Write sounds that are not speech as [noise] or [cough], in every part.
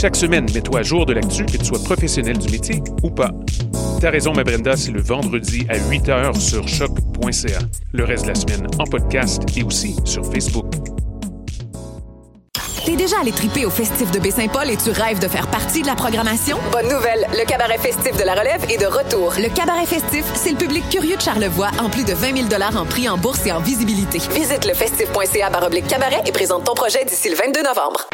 Chaque semaine, mets-toi à jour de l'actu, que tu sois professionnel du métier ou pas. T'as raison, ma Brenda, c'est le vendredi à 8 h sur choc.ca. Le reste de la semaine en podcast et aussi sur Facebook. T'es déjà allé triper au festif de Baie-Saint-Paul et tu rêves de faire partie de la programmation? Bonne nouvelle! Le cabaret festif de la relève est de retour. Le cabaret festif, c'est le public curieux de Charlevoix en plus de 20 000 en prix en bourse et en visibilité. Visite le festif.ca baroblique cabaret et présente ton projet d'ici le 22 novembre.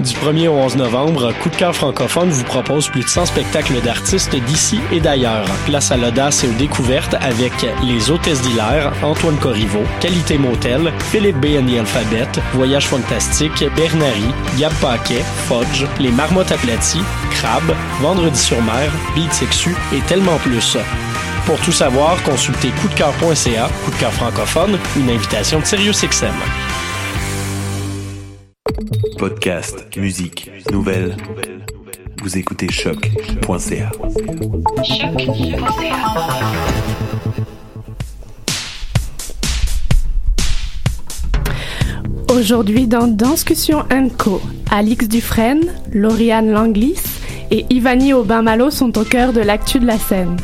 Du 1er au 11 novembre, Coup de cœur francophone vous propose plus de 100 spectacles d'artistes d'ici et d'ailleurs. Place à l'audace et aux découvertes avec Les Hôtesses d'Hilaire, Antoine Corriveau, Qualité Motel, Philippe B. and the Alphabet, Voyage Fantastique, Bernary, Gab Paquet, Fudge, Les Marmottes aplaties, Crabe, Vendredi sur mer, Beat et tellement plus. Pour tout savoir, consultez coupdecoeur.ca, coup de cœur francophone, une invitation de SiriusXM. Podcast, musique, nouvelles. Vous écoutez choc.ca. Aujourd'hui dans Danscussion Co, Alix Dufresne, Lauriane Langlis et Ivani Aubin-Malo sont au cœur de l'actu de la scène.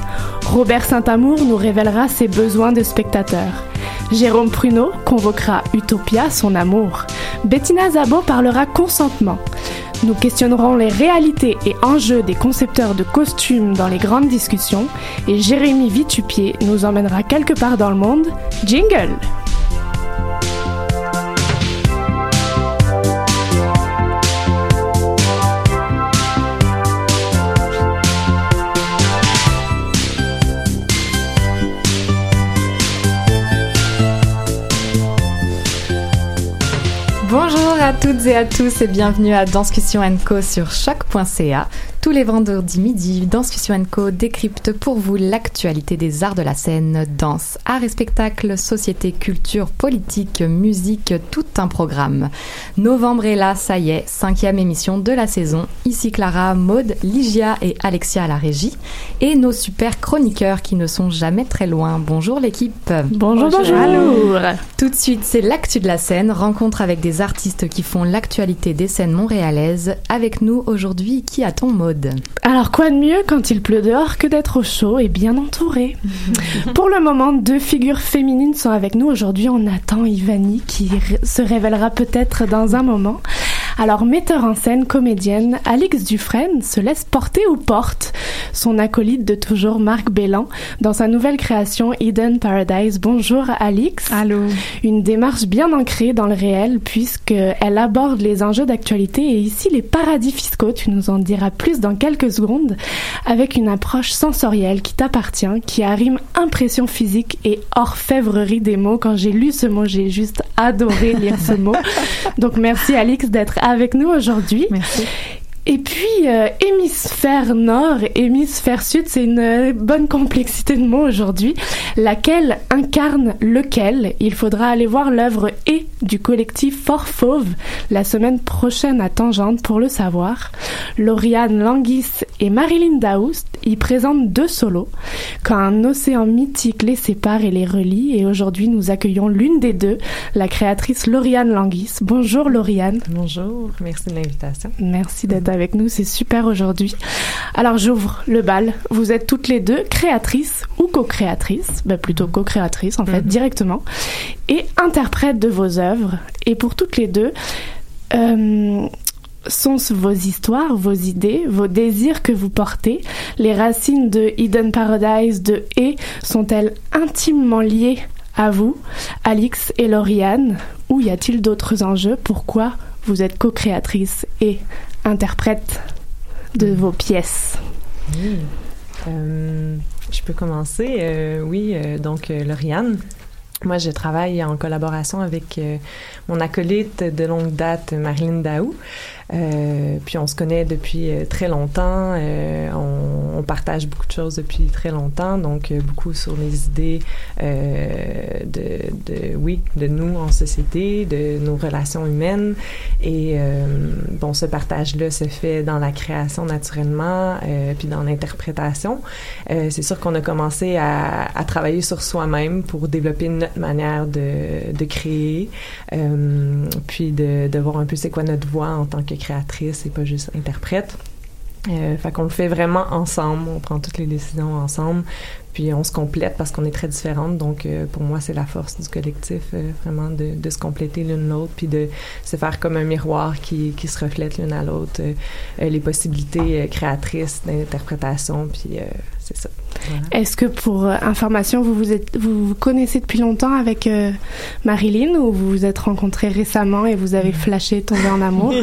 Robert Saint-Amour nous révélera ses besoins de spectateurs. Jérôme Pruneau convoquera Utopia, son amour. Bettina Zabo parlera consentement. Nous questionnerons les réalités et enjeux des concepteurs de costumes dans les grandes discussions et Jérémy Vitupier nous emmènera quelque part dans le monde. Jingle! Toutes et à tous et bienvenue à Danscussion Co sur choc.ca. Tous les vendredis midi, Danscussion Co décrypte pour vous l'actualité des arts de la scène, danse, art et spectacle, société, culture, politique, musique, tout un programme. Novembre est là, ça y est, cinquième émission de la saison. Ici Clara, Maude, Ligia et Alexia à la régie et nos super chroniqueurs qui ne sont jamais très loin. Bonjour l'équipe. Bonjour, bonjour. Tout de suite, c'est l'actu de la scène, rencontre avec des artistes qui font l'actualité des scènes montréalaises. Avec nous aujourd'hui, qui a-t-on Maude? Alors quoi de mieux quand il pleut dehors que d'être au chaud et bien entouré [laughs] Pour le moment, deux figures féminines sont avec nous aujourd'hui. On attend Ivani qui se révélera peut-être dans un moment. Alors, metteur en scène, comédienne, Alix Dufresne se laisse porter ou porte son acolyte de toujours, Marc Bélan, dans sa nouvelle création Eden Paradise. Bonjour Alix. Allô. Une démarche bien ancrée dans le réel puisqu'elle aborde les enjeux d'actualité et ici les paradis fiscaux. Tu nous en diras plus dans quelques secondes avec une approche sensorielle qui t'appartient, qui arrime impression physique et orfèvrerie des mots. Quand j'ai lu ce mot, j'ai juste adoré lire ce mot. [laughs] Donc merci Alix d'être avec nous aujourd'hui. Merci. Et puis, euh, hémisphère nord, hémisphère sud, c'est une euh, bonne complexité de mots aujourd'hui. Laquelle incarne lequel? Il faudra aller voir l'œuvre et du collectif Fort Fauve la semaine prochaine à Tangente pour le savoir. Lauriane Languis et Marilyn Daoust y présentent deux solos. Quand un océan mythique les sépare et les relie. Et aujourd'hui, nous accueillons l'une des deux, la créatrice Lauriane Languis. Bonjour Lauriane. Bonjour, merci de l'invitation. Merci d'être avec nous, c'est super aujourd'hui. Alors j'ouvre le bal. Vous êtes toutes les deux créatrices ou co-créatrices, ben plutôt co-créatrices en fait, Mhm. directement, et interprètes de vos œuvres. Et pour toutes les deux, euh, sont vos histoires, vos idées, vos désirs que vous portez Les racines de Hidden Paradise, de Et, sont-elles intimement liées à vous, Alix et Lauriane? Ou y a-t-il d'autres enjeux? Pourquoi vous êtes co-créatrice et interprète de vos pièces. Euh, je peux commencer. Euh, oui, euh, donc Lauriane. Moi, je travaille en collaboration avec mon acolyte de longue date, Marilyn Daou. Euh, puis on se connaît depuis euh, très longtemps. Euh, on, on partage beaucoup de choses depuis très longtemps, donc euh, beaucoup sur les idées de, de, oui, de nous en société, de nos relations humaines. Et bon, ce partage-là se fait dans la création naturellement, puis dans l'interprétation. C'est sûr qu'on a commencé à, à travailler sur soi-même pour développer notre manière de, de créer, puis de, de voir un peu c'est quoi notre voix en tant que créatrice et pas juste interprète. Euh, fait qu'on le fait vraiment ensemble, on prend toutes les décisions ensemble, puis on se complète parce qu'on est très différentes. Donc euh, pour moi, c'est la force du collectif, euh, vraiment de, de se compléter l'une l'autre, puis de se faire comme un miroir qui, qui se reflète l'une à l'autre, euh, les possibilités créatrices d'interprétation, puis c'est ça. Voilà. Est-ce que pour information, vous vous, êtes, vous vous connaissez depuis longtemps avec Marilyn ou vous vous êtes rencontrés récemment et vous avez flashé, tombé en amour? [laughs]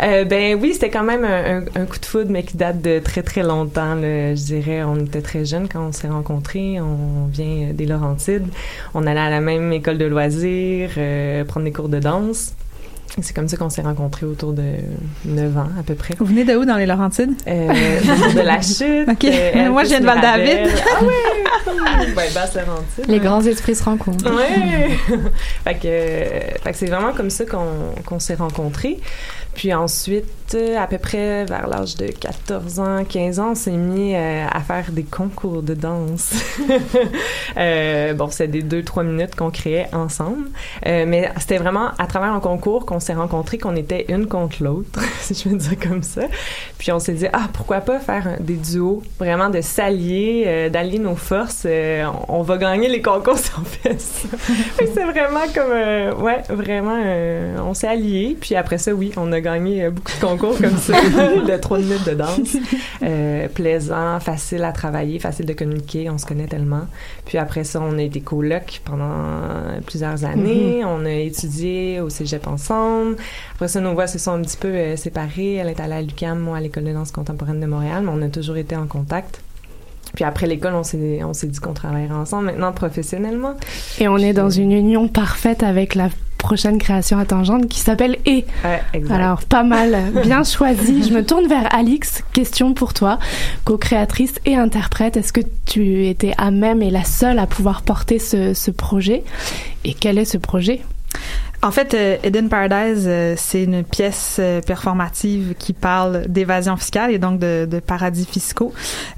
Ben oui, c'était quand même un, un- un coup de foudre, mais qui date de très très longtemps. là. je dirais, on était très jeunes quand on s'est rencontrés. On vient des Laurentides. On allait à la même école de loisirs, euh, prendre des cours de danse. C'est comme ça qu'on s'est rencontrés autour de 9 ans à peu près. Vous venez de où dans les Laurentides? Euh, de la chute. Ok. euh, [laughs] Moi, je viens de Val-David. Ah oui! ben, [laughs] basse Laurentide. Les grands esprits se rencontrent. Ouais. [laughs] fait que, euh, que c'est vraiment comme ça qu'on qu'on s'est rencontrés. Puis ensuite, à peu près vers l'âge de 14 ans, 15 ans, on s'est mis euh, à faire des concours de danse. [laughs] euh, bon, c'est des deux, trois minutes qu'on créait ensemble. Euh, mais c'était vraiment à travers un concours qu'on s'est rencontrés, qu'on était une contre l'autre, [laughs] si je veux dire comme ça. Puis on s'est dit, ah, pourquoi pas faire des duos, vraiment de s'allier, d'allier nos forces. On, va gagner les concours [laughs] si on fait c'est vraiment comme, ouais, vraiment, on s'est alliés. Puis après ça, oui, on a gagné beaucoup de concours comme ça, [laughs] de trois minutes de danse. Euh, plaisant, facile à travailler, facile de communiquer, on se connaît tellement. Puis après ça, on a été colocs pendant plusieurs années. On a étudié au cégep ensemble. Après ça, nos voix se sont un petit peu euh, séparées. Elle est allée à l'UQAM, moi à l'École de danse contemporaine de Montréal, mais on a toujours été en contact. Puis après l'école, on s'est, on s'est dit qu'on travaillerait ensemble maintenant professionnellement. Et on est dans une union parfaite avec la prochaine création à Tangente qui s'appelle Et. Ouais. Alors, pas mal, bien choisi. Je me tourne vers Alix. Question pour toi, co-créatrice et interprète. Est-ce que tu étais à même et la seule à pouvoir porter ce, ce projet? Et quel est ce projet? En fait, euh, Eden Paradise, euh, c'est une pièce euh, performative qui parle d'évasion fiscale et donc de, de paradis fiscaux.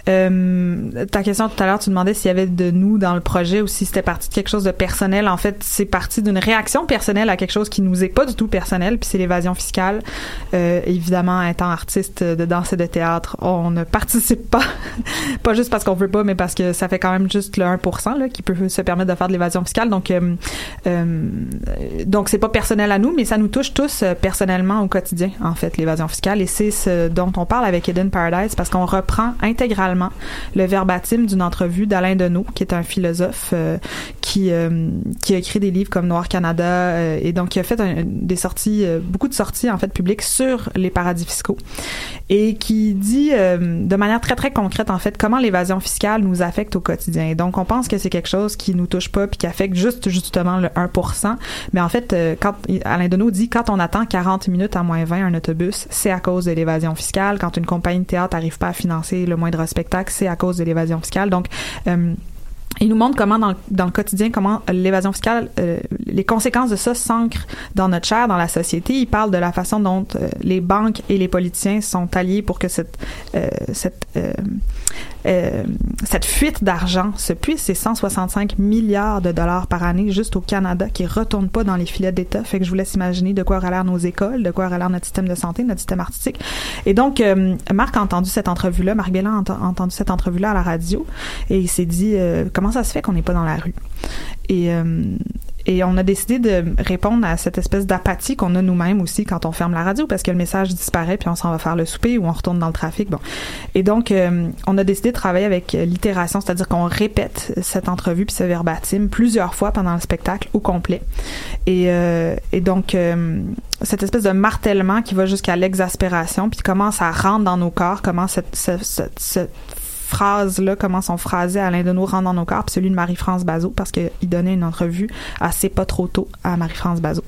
Euh, ta question tout à l'heure, tu demandais s'il y avait de nous dans le projet ou si c'était parti de quelque chose de personnel. En fait, c'est parti d'une réaction personnelle à quelque chose qui nous est pas du tout personnel, puis c'est l'évasion fiscale. Euh, évidemment, étant artiste de danse et de théâtre, on ne participe pas, [laughs] pas juste parce qu'on veut pas, mais parce que ça fait quand même juste le 1% là, qui peut se permettre de faire de l'évasion fiscale. Donc, euh, euh, donc c'est pas personnel à nous, mais ça nous touche tous euh, personnellement au quotidien, en fait, l'évasion fiscale. Et c'est ce dont on parle avec Eden Paradise parce qu'on reprend intégralement le verbatim d'une entrevue d'Alain Deneau, qui est un philosophe euh, qui, euh, qui a écrit des livres comme Noir Canada et donc qui a fait des sorties, beaucoup de sorties en fait publiques sur les paradis fiscaux et qui dit de manière très très concrète en fait comment l'évasion fiscale nous affecte au quotidien. Et donc on pense que c'est quelque chose qui nous touche pas puis qui affecte juste justement le 1%, mais en fait euh, Alain Deneau dit quand on attend 40 minutes à moins 20 un autobus, c'est à cause de l'évasion fiscale. Quand une compagnie de théâtre n'arrive pas à financer le moindre spectacle, c'est à cause de l'évasion fiscale. Donc euh, il nous montre comment dans le, quotidien, comment l'évasion fiscale, euh, les conséquences de ça s'ancrent dans notre chair, dans la société. Il parle de la façon dont les banques et les politiciens sont alliés pour que cette, euh, cette fuite d'argent, ce puits, c'est 165 milliards de dollars par année juste au Canada qui retournent pas dans les filets d'État. Fait que je vous laisse imaginer de quoi aura l'air nos écoles, de quoi aura l'air notre système de santé, notre système artistique. Et donc, euh, Marc a entendu cette entrevue-là, Marc Bélan a entendu cette entrevue-là à la radio et il s'est dit euh, comment ça se fait qu'on n'est pas dans la rue? Et et on a décidé de répondre à cette espèce d'apathie qu'on a nous-mêmes aussi quand on ferme la radio parce que le message disparaît puis on s'en va faire le souper ou on retourne dans le trafic. Bon. Et donc, euh, on a décidé de travailler avec l'itération, c'est-à-dire qu'on répète cette entrevue puis ce verbatim plusieurs fois pendant le spectacle au complet. Et, euh, et donc, euh, cette espèce de martèlement qui va jusqu'à l'exaspération puis comment ça rentre dans nos corps, comment cette, cette, cette phrases-là, comment sont phrasées Alain Deneau rentre dans nos corps, puis celui de Marie-France Bazot, parce qu'il donnait une entrevue assez pas trop tôt à Marie-France Bazot.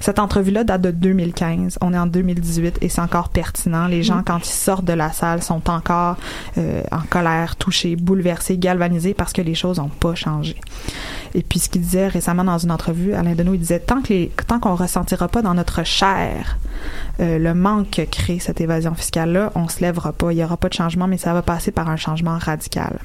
Cette entrevue-là date de 2015. On est en 2018 et c'est encore pertinent. Les gens, quand ils sortent de la salle, sont encore euh, en colère, touchés, bouleversés, galvanisés parce que les choses n'ont pas changé. Et puis ce qu'il disait récemment dans une entrevue, Alain Deneau, il disait tant que les, tant qu'on ressentira pas dans notre chair euh, le manque que crée cette évasion fiscale-là, on se lèvera pas. Il y aura pas de changement, mais ça va passer par un changement radical.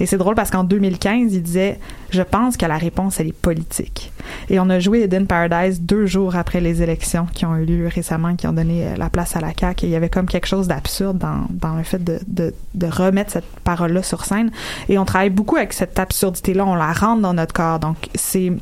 Et c'est drôle parce qu'en 2015, il disait je pense que la réponse elle est politique. Et on a joué Eden Paradise deux jours après les élections qui ont eu lieu récemment, qui ont donné euh, la place à la CAQ. Et il y avait comme quelque chose d'absurde dans, dans le fait de, de, de remettre cette parole-là sur scène. Et on travaille beaucoup avec cette absurdité-là. On la rentre dans notre corps. Donc c'est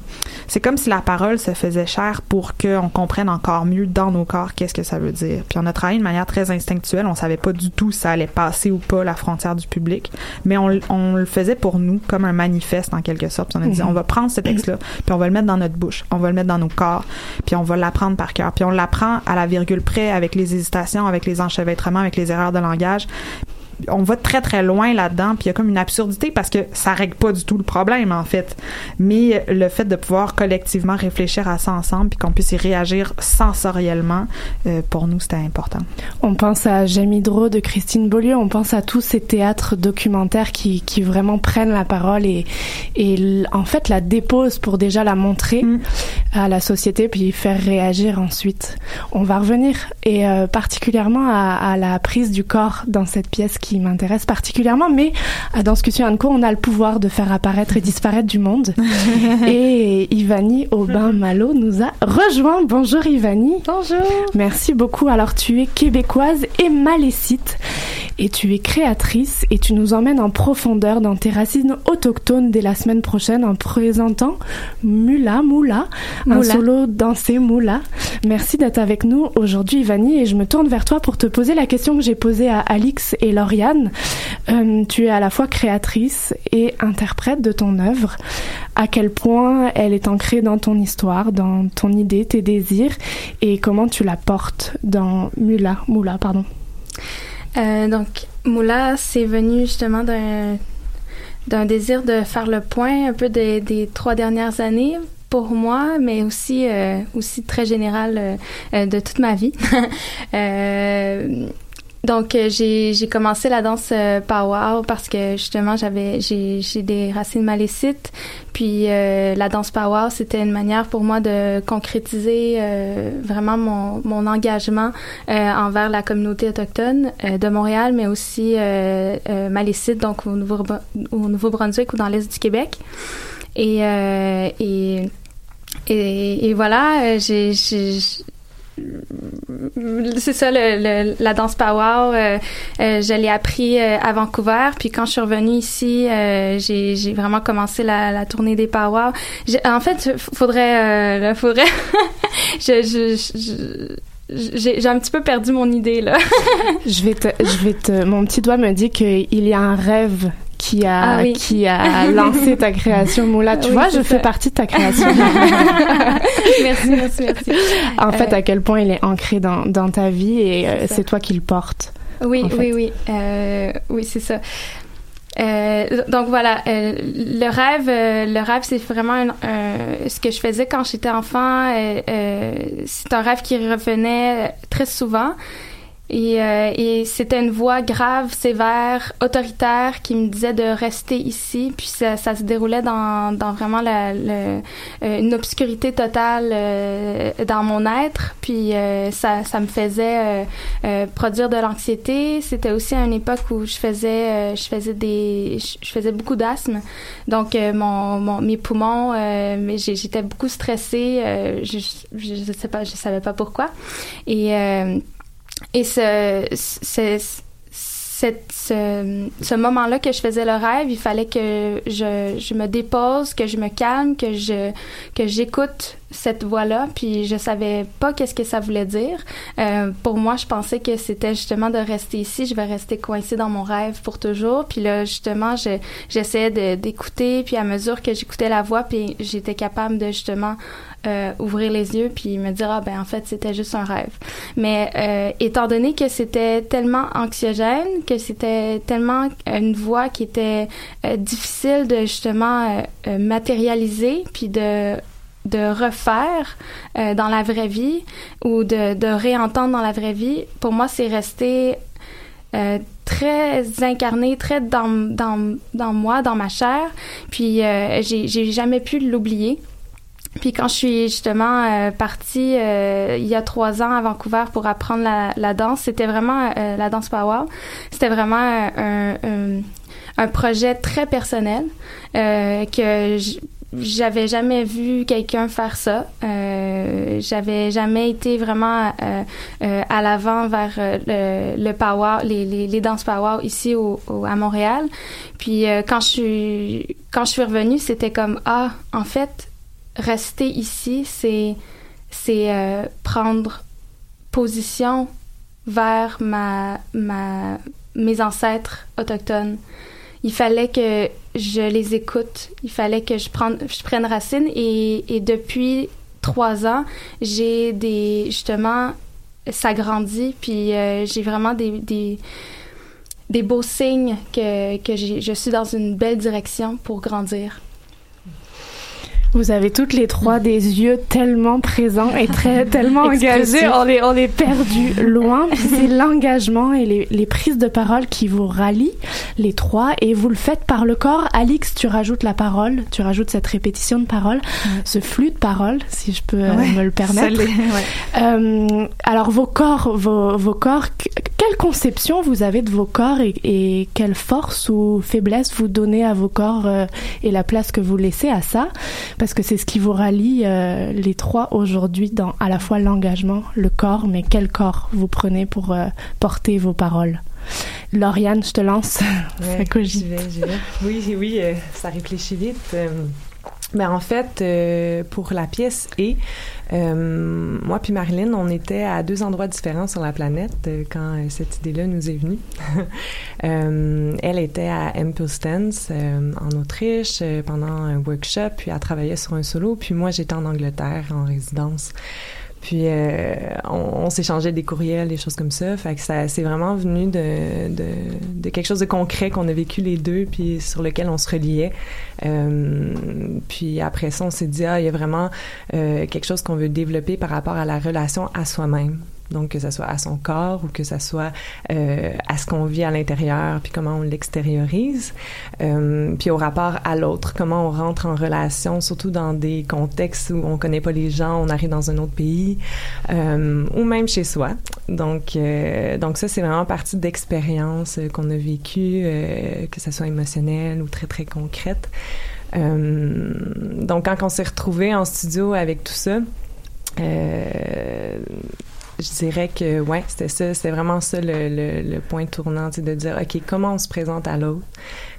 c'est comme si la parole se faisait chair pour qu'on comprenne encore mieux dans nos corps qu'est-ce que ça veut dire. Puis on a travaillé de manière très instinctuelle. On savait pas du tout si ça allait passer ou pas la frontière du public, mais on, on le faisait pour nous comme un manifeste en quelque sorte. Puis on a dit Mhm. on va prendre ce texte-là, puis on va le mettre dans notre bouche, on va le mettre dans nos corps, puis on va l'apprendre par cœur. Puis on l'apprend à la virgule près, avec les hésitations, avec les enchevêtrements, avec les erreurs de langage on va très très loin là-dedans puis il y a comme une absurdité parce que ça règle pas du tout le problème en fait. Mais le fait de pouvoir collectivement réfléchir à ça ensemble puis qu'on puisse y réagir sensoriellement euh, pour nous c'était important. On pense à Jamie Drault de Christine Beaulieu, on pense à tous ces théâtres documentaires qui, qui vraiment prennent la parole et, en fait la déposent pour déjà la montrer à la société puis faire réagir ensuite. On va revenir et euh, particulièrement à, à la prise du corps dans cette pièce qui m'intéresse particulièrement, mais à Dans ce que tu Co, on a le pouvoir de faire apparaître et disparaître du monde. [laughs] et Ivani Aubin-Malo nous a rejoint. Bonjour Ivani. Bonjour. Merci beaucoup. Alors tu es québécoise et malécite et tu es créatrice et tu nous emmènes en profondeur dans tes racines autochtones dès la semaine prochaine en présentant Mula Moula, un solo dansé Moula. Merci d'être avec nous aujourd'hui Ivani et je me tourne vers toi pour te poser la question que j'ai posée à Alix et Lauriane. Euh, tu es à la fois créatrice et interprète de ton œuvre. À quel point elle est ancrée dans ton histoire, dans ton idée, tes désirs et comment tu la portes dans Mula, Moula, pardon. Euh, donc, Moula, c'est venu justement d'un désir de faire le point un peu des, trois dernières années pour moi, mais aussi euh, aussi très général de toute ma vie. [laughs] donc euh, j'ai commencé la danse euh, power parce que justement j'avais j'ai des racines malécites. Puis euh, la danse power c'était une manière pour moi de concrétiser euh, vraiment mon mon engagement euh, envers la communauté autochtone euh, de Montréal mais aussi malécite donc au Nouveau au Nouveau-Brunswick ou dans l'est du Québec. Et et et, et voilà, j'ai- c'est ça, la danse power. euh, euh, je l'ai appris euh, à Vancouver, puis quand je suis revenue ici, euh, j'ai, vraiment commencé la, tournée des power. J'ai- en fait, faudrait, euh, faudrait. [laughs] j'ai, un petit peu perdu mon idée là. Je vais je vais te, mon petit doigt me dit qu'il y a un rêve qui a, Ah oui. qui a lancé ta création Moula. [laughs] Tu Oui, vois, je ça. fais partie de ta création. [laughs] [laughs] merci, merci, merci. en fait, Euh, à quel point il est ancré dans, dans ta vie et euh, C'est c'est toi qui le portes. Oui, en fait. oui, oui. Euh, oui, c'est ça. Euh, donc voilà, euh, le rêve, euh, le rêve, c'est vraiment un- un- ce que je faisais quand j'étais enfant. euh, euh, c'est un rêve qui revenait très souvent. Et, euh, et c'était une voix grave, sévère, autoritaire qui me disait de rester ici. Puis ça, ça se déroulait dans, dans vraiment la, le, euh, une obscurité totale euh, dans mon être. Puis euh, ça, ça me faisait euh, euh, produire de l'anxiété. C'était aussi à une époque où je faisais, je faisais des, je faisais beaucoup d'asthme. Donc mon, mon, mes poumons, j'étais beaucoup stressée. je, je, sais pas, je savais pas pourquoi. Et et ce, ce, ce, ce moment-là que je faisais le rêve, il fallait que je, je me dépose, que je me calme, que je que j'écoute cette voix-là, puis je savais pas qu'est-ce que ça voulait dire. Euh, pour moi, je pensais que c'était justement de rester ici, je vais rester coincée dans mon rêve pour toujours. Puis là, justement, je, j'essayais d'écouter, puis à mesure que j'écoutais la voix, puis j'étais capable de justement euh, ouvrir les yeux puis me dire ah ben en fait c'était juste un rêve mais euh, étant donné que c'était tellement anxiogène que c'était tellement une voix qui était euh, difficile de justement euh, euh, matérialiser puis de de refaire dans la vraie vie ou de, de réentendre dans la vraie vie pour moi c'est resté euh, très incarné, très dans, dans, dans moi, dans ma chair. Puis euh, j'ai jamais pu l'oublier. Puis quand je suis justement euh, partie euh, il y a trois ans à Vancouver pour apprendre la, la danse, c'était vraiment euh, la danse power. C'était vraiment un, un, un projet très personnel euh, que j'avais jamais vu quelqu'un faire ça. Euh, j'avais jamais été vraiment euh, à l'avant vers le, le les, les, les danses ici au, au- à Montréal. Puis quand je suis quand je suis revenue, c'était comme ah en fait rester ici, c'est euh, prendre position vers ma ma mes ancêtres autochtones. Il fallait que je les écoute. Il fallait que je prenne je prenne racine et depuis trois ans, j'ai des justement ça grandit puis euh, j'ai vraiment des, des des beaux signes que je suis dans une belle direction pour grandir. Vous avez toutes les trois des yeux tellement présents et très [laughs] tellement engagés. On est, on est perdu loin. C'est l'engagement et les, les prises de parole qui vous rallient, les trois, et vous le faites par le corps. Alix, tu rajoutes la parole, tu rajoutes cette répétition de parole, ce flux de parole, si je peux euh, Ouais, me le permettre. ouais. Euh, alors vos corps, vos, vos corps, que- quelle conception vous avez de vos corps et, et quelle force ou faiblesse vous donnez à vos corps euh, et la place que vous laissez à ça? Parce que c'est ce qui vous rallie euh, les trois aujourd'hui dans à la fois l'engagement, le corps, mais quel corps vous prenez pour euh, porter vos paroles? Lauriane, je te lance. ça [laughs] Ouais, cogite. j'y vais, j'y vais. Oui, oui, euh, ça réfléchit vite. Ben en fait, euh, pour la pièce et euh, moi puis Marilyn, on était à deux endroits différents sur la planète euh, quand euh, cette idée-là nous est venue. [laughs] Euh, elle était à Impulstens euh, en Autriche pendant un workshop, puis elle travaillait sur un solo, puis moi j'étais en Angleterre en résidence. Puis euh, on, on s'échangeait des courriels, des choses comme ça. Fait que ça c'est vraiment venu de, de, de quelque chose de concret qu'on a vécu les deux, puis sur lequel on se reliait. Euh, puis après ça, on s'est dit ah il y a vraiment euh, quelque chose qu'on veut développer par rapport à la relation à soi-même. Donc que ça soit à son corps ou que ça soit euh, à ce qu'on vit à l'intérieur, puis comment on l'extériorise, euh, puis au rapport à l'autre, comment on rentre en relation, surtout dans des contextes où on connaît pas les gens, on arrive dans un autre pays, euh, ou même chez soi. Donc, donc ça c'est vraiment partie d'expériences qu'on a vécues, que ça soit émotionnelle ou très très concrète. Donc quand on s'est retrouvé en studio avec tout ça. Je dirais que ouais, c'était ça, c'était vraiment ça le, le, le point tournant, de dire ok, comment on se présente à l'autre,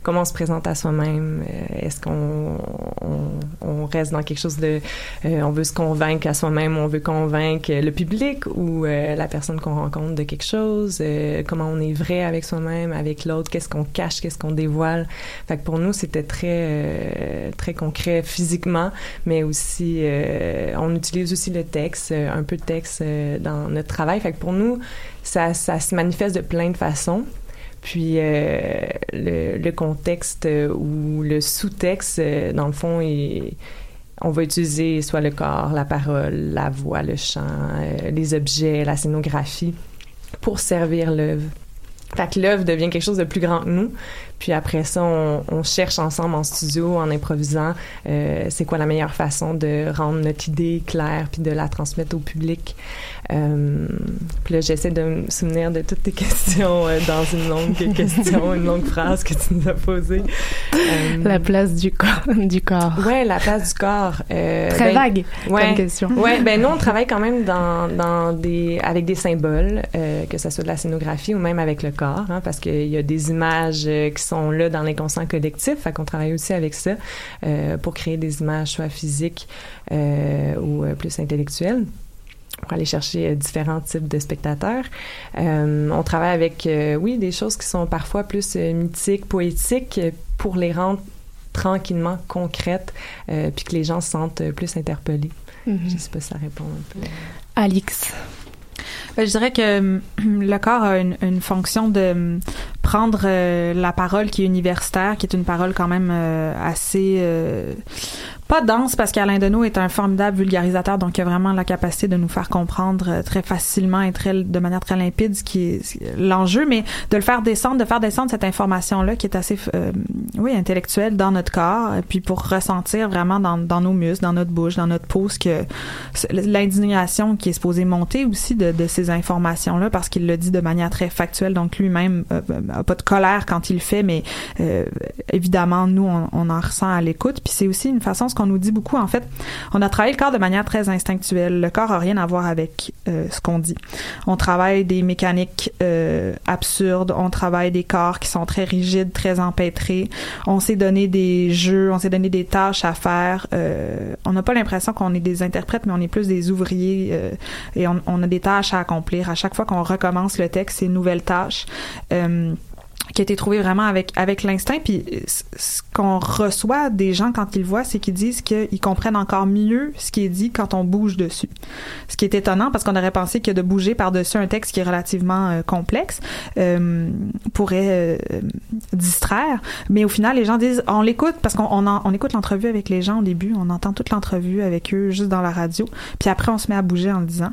comment on se présente à soi-même, euh, est-ce qu'on on, on reste dans quelque chose de, euh, on veut se convaincre à soi-même, on veut convaincre le public ou euh, la personne qu'on rencontre de quelque chose, comment on est vrai avec soi-même, avec l'autre, qu'est-ce qu'on cache, qu'est-ce qu'on dévoile. Fait que pour nous c'était très très concret physiquement, mais aussi on utilise aussi le texte, un peu de texte dans notre travail. Fait que pour nous, ça, ça se manifeste de plein de façons. Puis euh, le, contexte euh, ou le sous-texte, euh, dans le fond, on va utiliser soit le corps, la parole, la voix, le chant, les objets, la scénographie. pour servir l'œuvre. Fait que l'œuvre devient quelque chose de plus grand que nous. Puis après ça, on, on cherche ensemble en studio, en improvisant, euh, c'est quoi la meilleure façon de rendre notre idée claire puis de la transmettre au public. Euh, puis là, j'essaie de me souvenir de toutes tes [laughs] questions euh, dans une longue question, une longue phrase que tu nous as posée. La place du corps. [laughs] Du corps. Ouais, la place du corps. Très ben, vague ouais, comme question. Ouais, ben nous on travaille quand même dans, dans des avec des symboles, que ce soit de la scénographie ou même avec le corps, hein, parce qu'il y a des images qui sont là dans l'inconscient collectif, fait qu'on travaille aussi avec ça euh, pour créer des images soit physiques euh, ou euh, plus intellectuelles pour aller chercher euh, différents types de spectateurs. Euh, on travaille avec, euh, oui, des choses qui sont parfois plus euh, mythiques, poétiques, pour les rendre tranquillement concrètes, euh, puis que les gens se sentent euh, plus interpellés. Mhm. Je sais pas si ça répond un peu. Alix. Je dirais que [clears throat] le corps a une, une fonction de prendre euh, la parole qui est universitaire, qui est une parole quand même euh, assez euh, pas dense parce qu'Alain Deneau est un formidable vulgarisateur, donc il a vraiment la capacité de nous faire comprendre euh, très facilement et très de manière très limpide ce qui est l'enjeu, mais de le faire descendre, de faire descendre cette information-là qui est assez euh, oui intellectuelle dans notre corps, et puis pour ressentir vraiment dans, dans nos muscles, dans notre bouche, dans notre peau, ce que l'indignation qui est supposée monter aussi de, de ces informations-là, parce qu'il le dit de manière très factuelle, donc lui-même euh, a pas de colère quand il le fait, mais euh, évidemment, nous, on, on en ressent à l'écoute. Puis c'est aussi une façon, ce qu'on nous dit beaucoup, en fait, on a travaillé le corps de manière très instinctuelle. Le corps a rien à voir avec euh, ce qu'on dit. On travaille des mécaniques euh, absurdes, on travaille des corps qui sont très rigides, très empêtrés. On s'est donné des jeux, on s'est donné des tâches à faire. Euh, on n'a pas l'impression qu'on est des interprètes, mais on est plus des ouvriers euh, et on, on a des tâches à accomplir. À chaque fois qu'on recommence le texte, c'est une nouvelle tâche. Euh, qui a été trouvé vraiment avec avec l'instinct. Puis c- ce qu'on reçoit des gens quand ils voient c'est qu'ils disent qu'ils comprennent encore mieux ce qui est dit quand on bouge dessus. Ce qui est étonnant parce qu'on aurait pensé que de bouger par-dessus un texte qui est relativement euh, complexe euh, pourrait euh, distraire. Mais au final les gens disent on l'écoute parce qu'on on, on écoute l'entrevue avec les gens au début on entend toute l'entrevue avec eux juste dans la radio puis après on se met à bouger en le disant.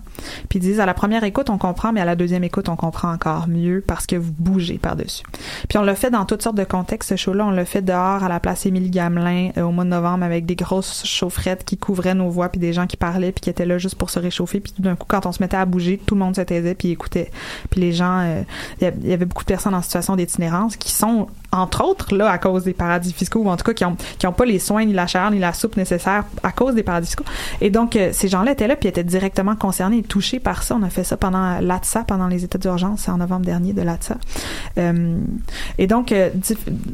Puis ils disent à la première écoute on comprend mais à la deuxième écoute on comprend encore mieux parce que vous bougez par-dessus puis on l'a fait dans toutes sortes de contextes, ce show-là. On l'a fait dehors à la place Émilie Gamelin euh, au mois de novembre avec des grosses chaufferettes qui couvraient nos voix, puis des gens qui parlaient, puis qui étaient là juste pour se réchauffer. Puis tout d'un coup, quand on se mettait à bouger, tout le monde se taisait puis écoutait. Puis les gens, euh, il y y avait beaucoup de personnes en situation d'itinérance qui sont entre autres là à cause des paradis fiscaux ou en tout cas qui ont qui ont pas les soins ni la chaleur ni la soupe nécessaires à cause des paradis fiscaux. Et donc euh, ces gens-là étaient là puis étaient directement concernés touchés par ça. On a fait ça pendant l'ATSA pendant les états d'urgence en novembre dernier de l'ATSA. Euh, et donc euh,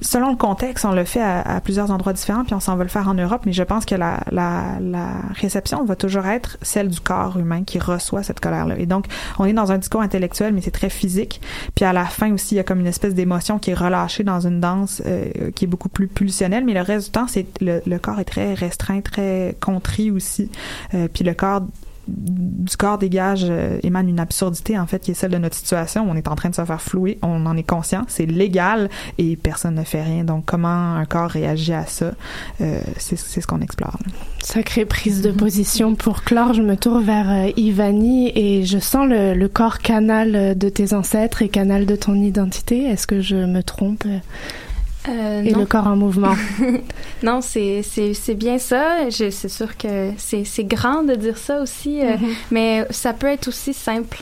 selon le contexte on le fait à, à plusieurs endroits différents puis on s'en va le faire en Europe mais je pense que la, la, la réception va toujours être celle du corps humain qui reçoit cette colère là et donc on est dans un discours intellectuel mais c'est très physique. Puis à la fin aussi il y a comme une espèce d'émotion qui est relâchée dans une danse euh, qui est beaucoup plus pulsionnelle mais le reste du temps c'est le, corps est très restreint très contrit aussi. Euh, puis le corps du corps dégage euh, émane une absurdité en fait qui est celle de notre situation on est en train de se faire flouer on en est conscient c'est légal et personne ne fait rien donc comment un corps réagit à ça euh, c'est c'est ce qu'on explore là. Sacrée prise de position pour clore. Je me tourne vers euh, Ivani et je sens le, le corps canal de tes ancêtres et canal de ton identité. Est-ce que je me trompe Euh, Et non. le corps en mouvement. [laughs] non, c'est bien ça. C'est sûr que c'est c'est grand de dire ça aussi, euh, Mhm. mais ça peut être aussi simple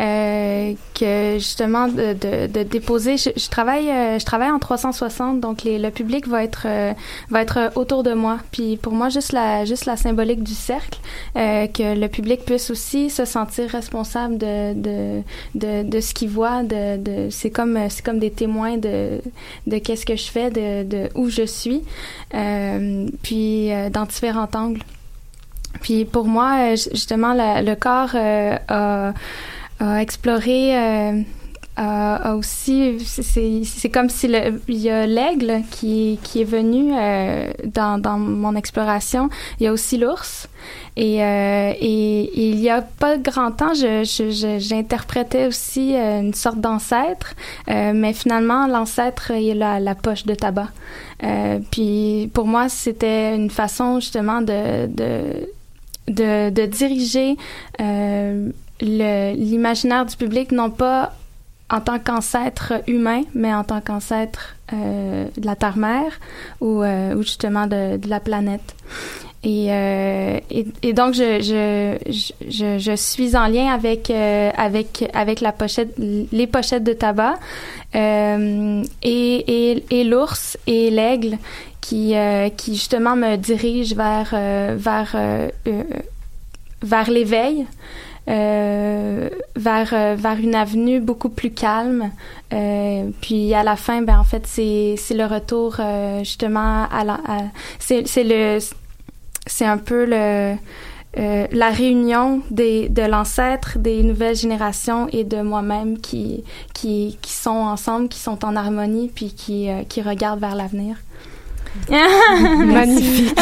euh, que justement de, de, de déposer. Je, je travaille euh, je travaille en 360, donc les, le public va être va être autour de moi. Puis pour moi, juste la juste la symbolique du cercle, euh, que le public puisse aussi se sentir responsable de de de, de ce qu'il voit. De, de c'est comme c'est comme des témoins de de qu'est-ce que je fais, de, où je suis, euh, puis euh, dans différents angles. Puis pour moi, euh, ju- justement, le corps a, a exploré, euh, aussi, c'est- comme si il y a l'aigle qui, qui est venu euh, dans, dans mon exploration. Il y a aussi l'ours. Et, euh, et, il y a pas grand temps, je, je- je- j'interprétais aussi euh, une sorte d'ancêtre, euh, mais finalement l'ancêtre est la, la poche de tabac. Euh, puis pour moi c'était une façon justement de de de, de diriger l'imaginaire du public, non pas en tant qu'ancêtre humain, mais en tant qu'ancêtre euh, de la Terre-Mère ou, euh, ou justement de, de la planète. Et, euh, et, et donc, je, je, je- je, suis en lien avec, euh, avec, avec la pochette, les pochettes de tabac euh, et, et, et l'ours et l'aigle qui, euh, qui justement me dirigent vers, vers, vers l'éveil. Euh, vers euh, vers une avenue beaucoup plus calme Euh, puis à la fin ben en fait c'est c'est le retour justement à la à- c'est c'est le c'est un peu le euh, la réunion des, de l'ancêtre, des nouvelles générations et de moi-même qui, qui, qui sont ensemble, qui sont en harmonie, puis qui, qui regardent vers l'avenir. Magnifique.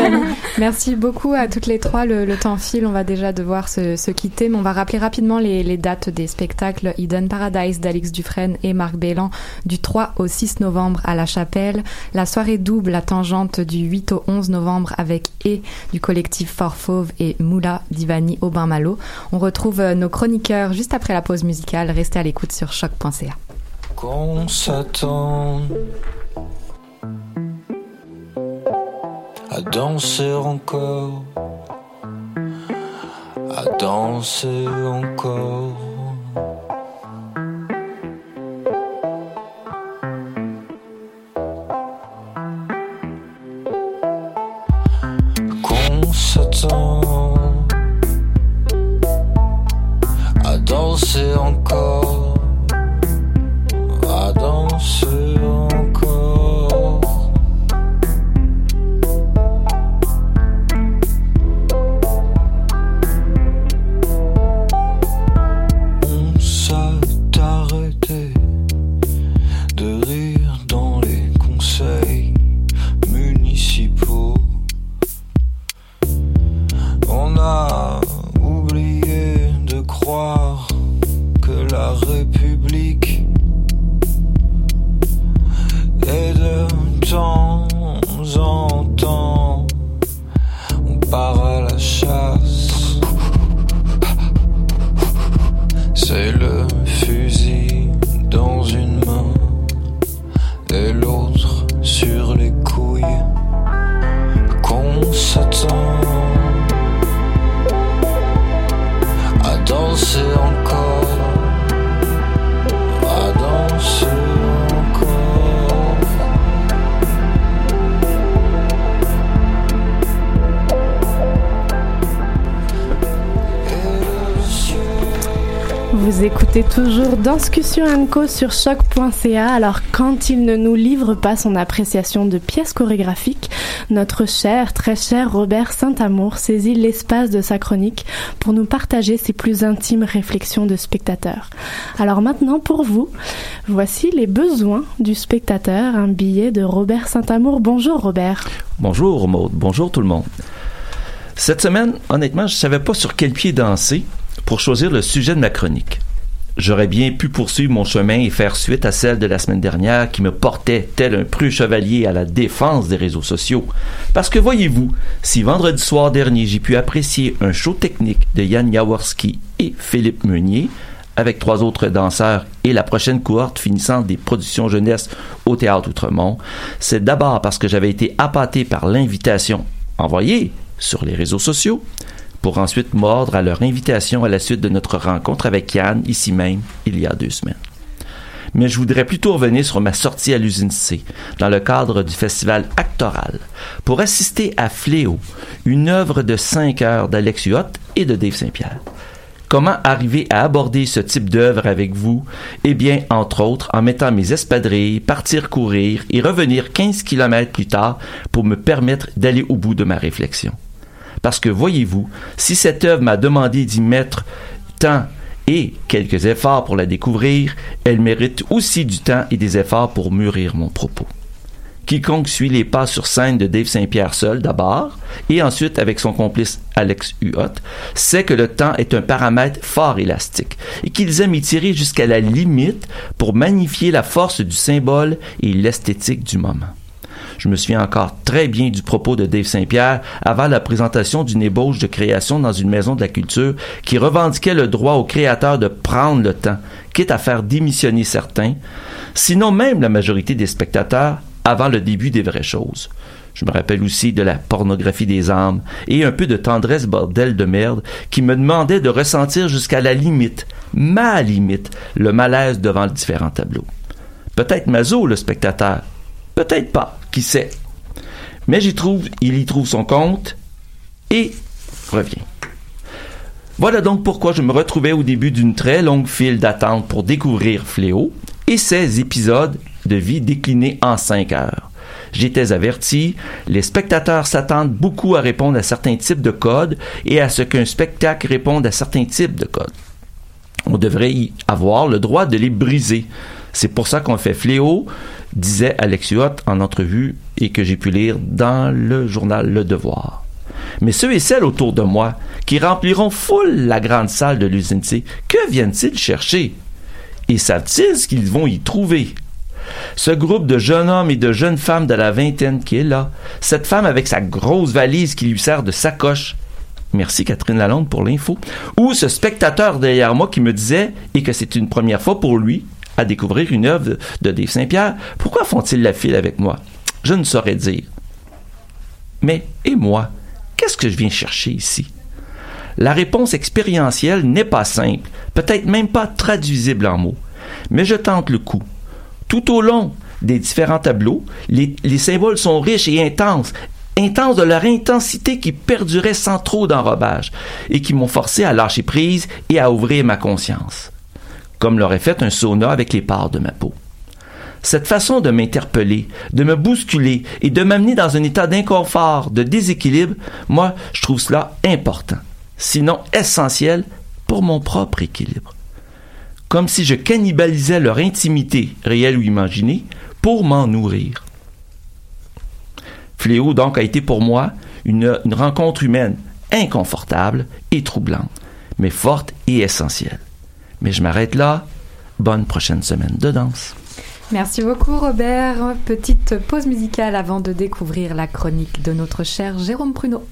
[laughs] Merci, beaucoup à toutes les trois. Le, le temps file, on va déjà devoir se, se quitter, mais on va rappeler rapidement les, les dates des spectacles Eden Paradise d'Alix Dufresne et Marc Bélan du 3 au 6 novembre à La Chapelle, la soirée double La Tangente du 8 au 11 novembre avec E du collectif Fort Fauve et Moula d'Ivani Aubin Malo. On retrouve euh, nos chroniqueurs juste après la pause musicale. Restez à l'écoute sur choc.ca. qu'on s'attend à danser encore, à danser encore. Qu'on s'attend à danser encore toujours Danscussion Co sur choc.ca. Alors, quand il ne nous livre pas son appréciation de pièces chorégraphiques, notre cher, très cher Robert Saint-Amour saisit l'espace de sa chronique pour nous partager ses plus intimes réflexions de spectateur. Alors maintenant, pour vous, voici les besoins du spectateur, un billet de Robert Saint-Amour. Bonjour Robert. Bonjour Maud, bonjour tout le monde. Cette semaine, honnêtement, je savais pas sur quel pied danser pour choisir le sujet de ma chronique. J'aurais bien pu poursuivre mon chemin et faire suite à celle de la semaine dernière qui me portait tel un preux chevalier à la défense des réseaux sociaux. Parce que voyez-vous, si vendredi soir dernier j'ai pu apprécier un show technique de Yann Jaworski et Philippe Meunier, avec trois autres danseurs et la prochaine cohorte finissant des productions jeunesse au Théâtre Outremont, c'est d'abord parce que j'avais été appâté par l'invitation envoyée sur les réseaux sociaux pour ensuite mordre à leur invitation à la suite de notre rencontre avec Yann ici même il y a deux semaines. Mais je voudrais plutôt revenir sur ma sortie à l'usine C, dans le cadre du festival Actoral, pour assister à Fléau, une œuvre de cinq heures d'Alex Huot et de Dave Saint-Pierre. Comment arriver à aborder ce type d'œuvre avec vous? Eh bien, entre autres, en mettant mes espadrilles, partir courir et revenir 15 kilomètres plus tard pour me permettre d'aller au bout de ma réflexion. Parce que voyez-vous, si cette œuvre m'a demandé d'y mettre temps et quelques efforts pour la découvrir, elle mérite aussi du temps et des efforts pour mûrir mon propos. Quiconque suit les pas sur scène de Dave Saint-Pierre seul d'abord, et ensuite avec son complice Alex Huot, sait que le temps est un paramètre fort élastique et qu'ils aiment y tirer jusqu'à la limite pour magnifier la force du symbole et l'esthétique du moment. Je me souviens encore très bien du propos de Dave Saint-Pierre avant la présentation d'une ébauche de création dans une maison de la culture qui revendiquait le droit aux créateurs de prendre le temps, quitte à faire démissionner certains, sinon même la majorité des spectateurs, avant le début des vraies choses. Je me rappelle aussi de la pornographie des âmes et un peu de tendresse bordel de merde qui me demandait de ressentir jusqu'à la limite, ma limite, le malaise devant les différents tableaux. Peut-être Mazo, le spectateur. Peut-être pas. Qui sait? Mais j'y trouve, il y trouve son compte et revient. Voilà donc pourquoi je me retrouvais au début d'une très longue file d'attente pour découvrir Fléau et ses épisodes de vie déclinés en cinq heures. J'étais averti, les spectateurs s'attendent beaucoup à répondre à certains types de codes et à ce qu'un spectacle réponde à certains types de codes. On devrait y avoir le droit de les briser. C'est pour ça qu'on fait fléau, disait Alex Huot en entrevue et que j'ai pu lire dans le journal Le Devoir. Mais ceux et celles autour de moi, qui rempliront full la grande salle de l'usine que viennent-ils chercher? Et savent-ils ce qu'ils vont y trouver? Ce groupe de jeunes hommes et de jeunes femmes de la vingtaine qui est là, cette femme avec sa grosse valise qui lui sert de sacoche, Merci Catherine Lalonde pour l'info. Ou ce spectateur derrière moi qui me disait, et que c'est une première fois pour lui, à découvrir une œuvre de Dave Saint-Pierre, pourquoi font-ils la file avec moi? Je ne saurais dire. Mais, et moi, qu'est-ce que je viens chercher ici? La réponse expérientielle n'est pas simple, peut-être même pas traduisible en mots, mais je tente le coup. Tout au long des différents tableaux, les, les symboles sont riches et intenses, intenses de leur intensité qui perdurait sans trop d'enrobage et qui m'ont forcé à lâcher prise et à ouvrir ma conscience, comme l'aurait fait un sauna avec les parts de ma peau. Cette façon de m'interpeller, de me bousculer et de m'amener dans un état d'inconfort, de déséquilibre, moi, je trouve cela important, sinon essentiel pour mon propre équilibre. Comme si je cannibalisais leur intimité, réelle ou imaginée, pour m'en nourrir. Fléau, donc, a été pour moi une, une rencontre humaine inconfortable et troublante, mais forte et essentielle. Mais je m'arrête là. Bonne prochaine semaine de danse. Merci beaucoup Robert. Petite pause musicale avant de découvrir la chronique de notre cher Jérôme Pruneau.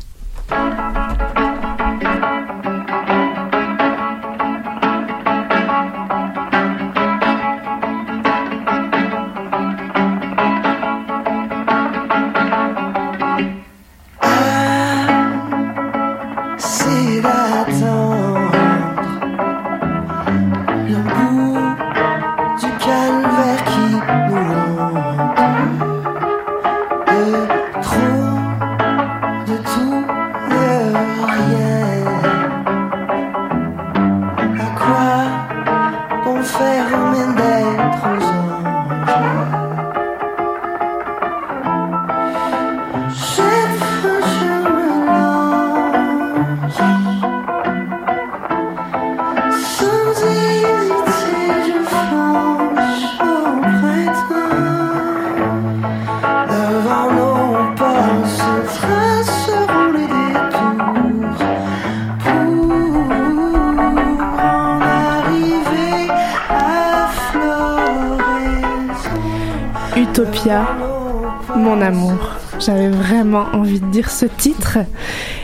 Ce titre.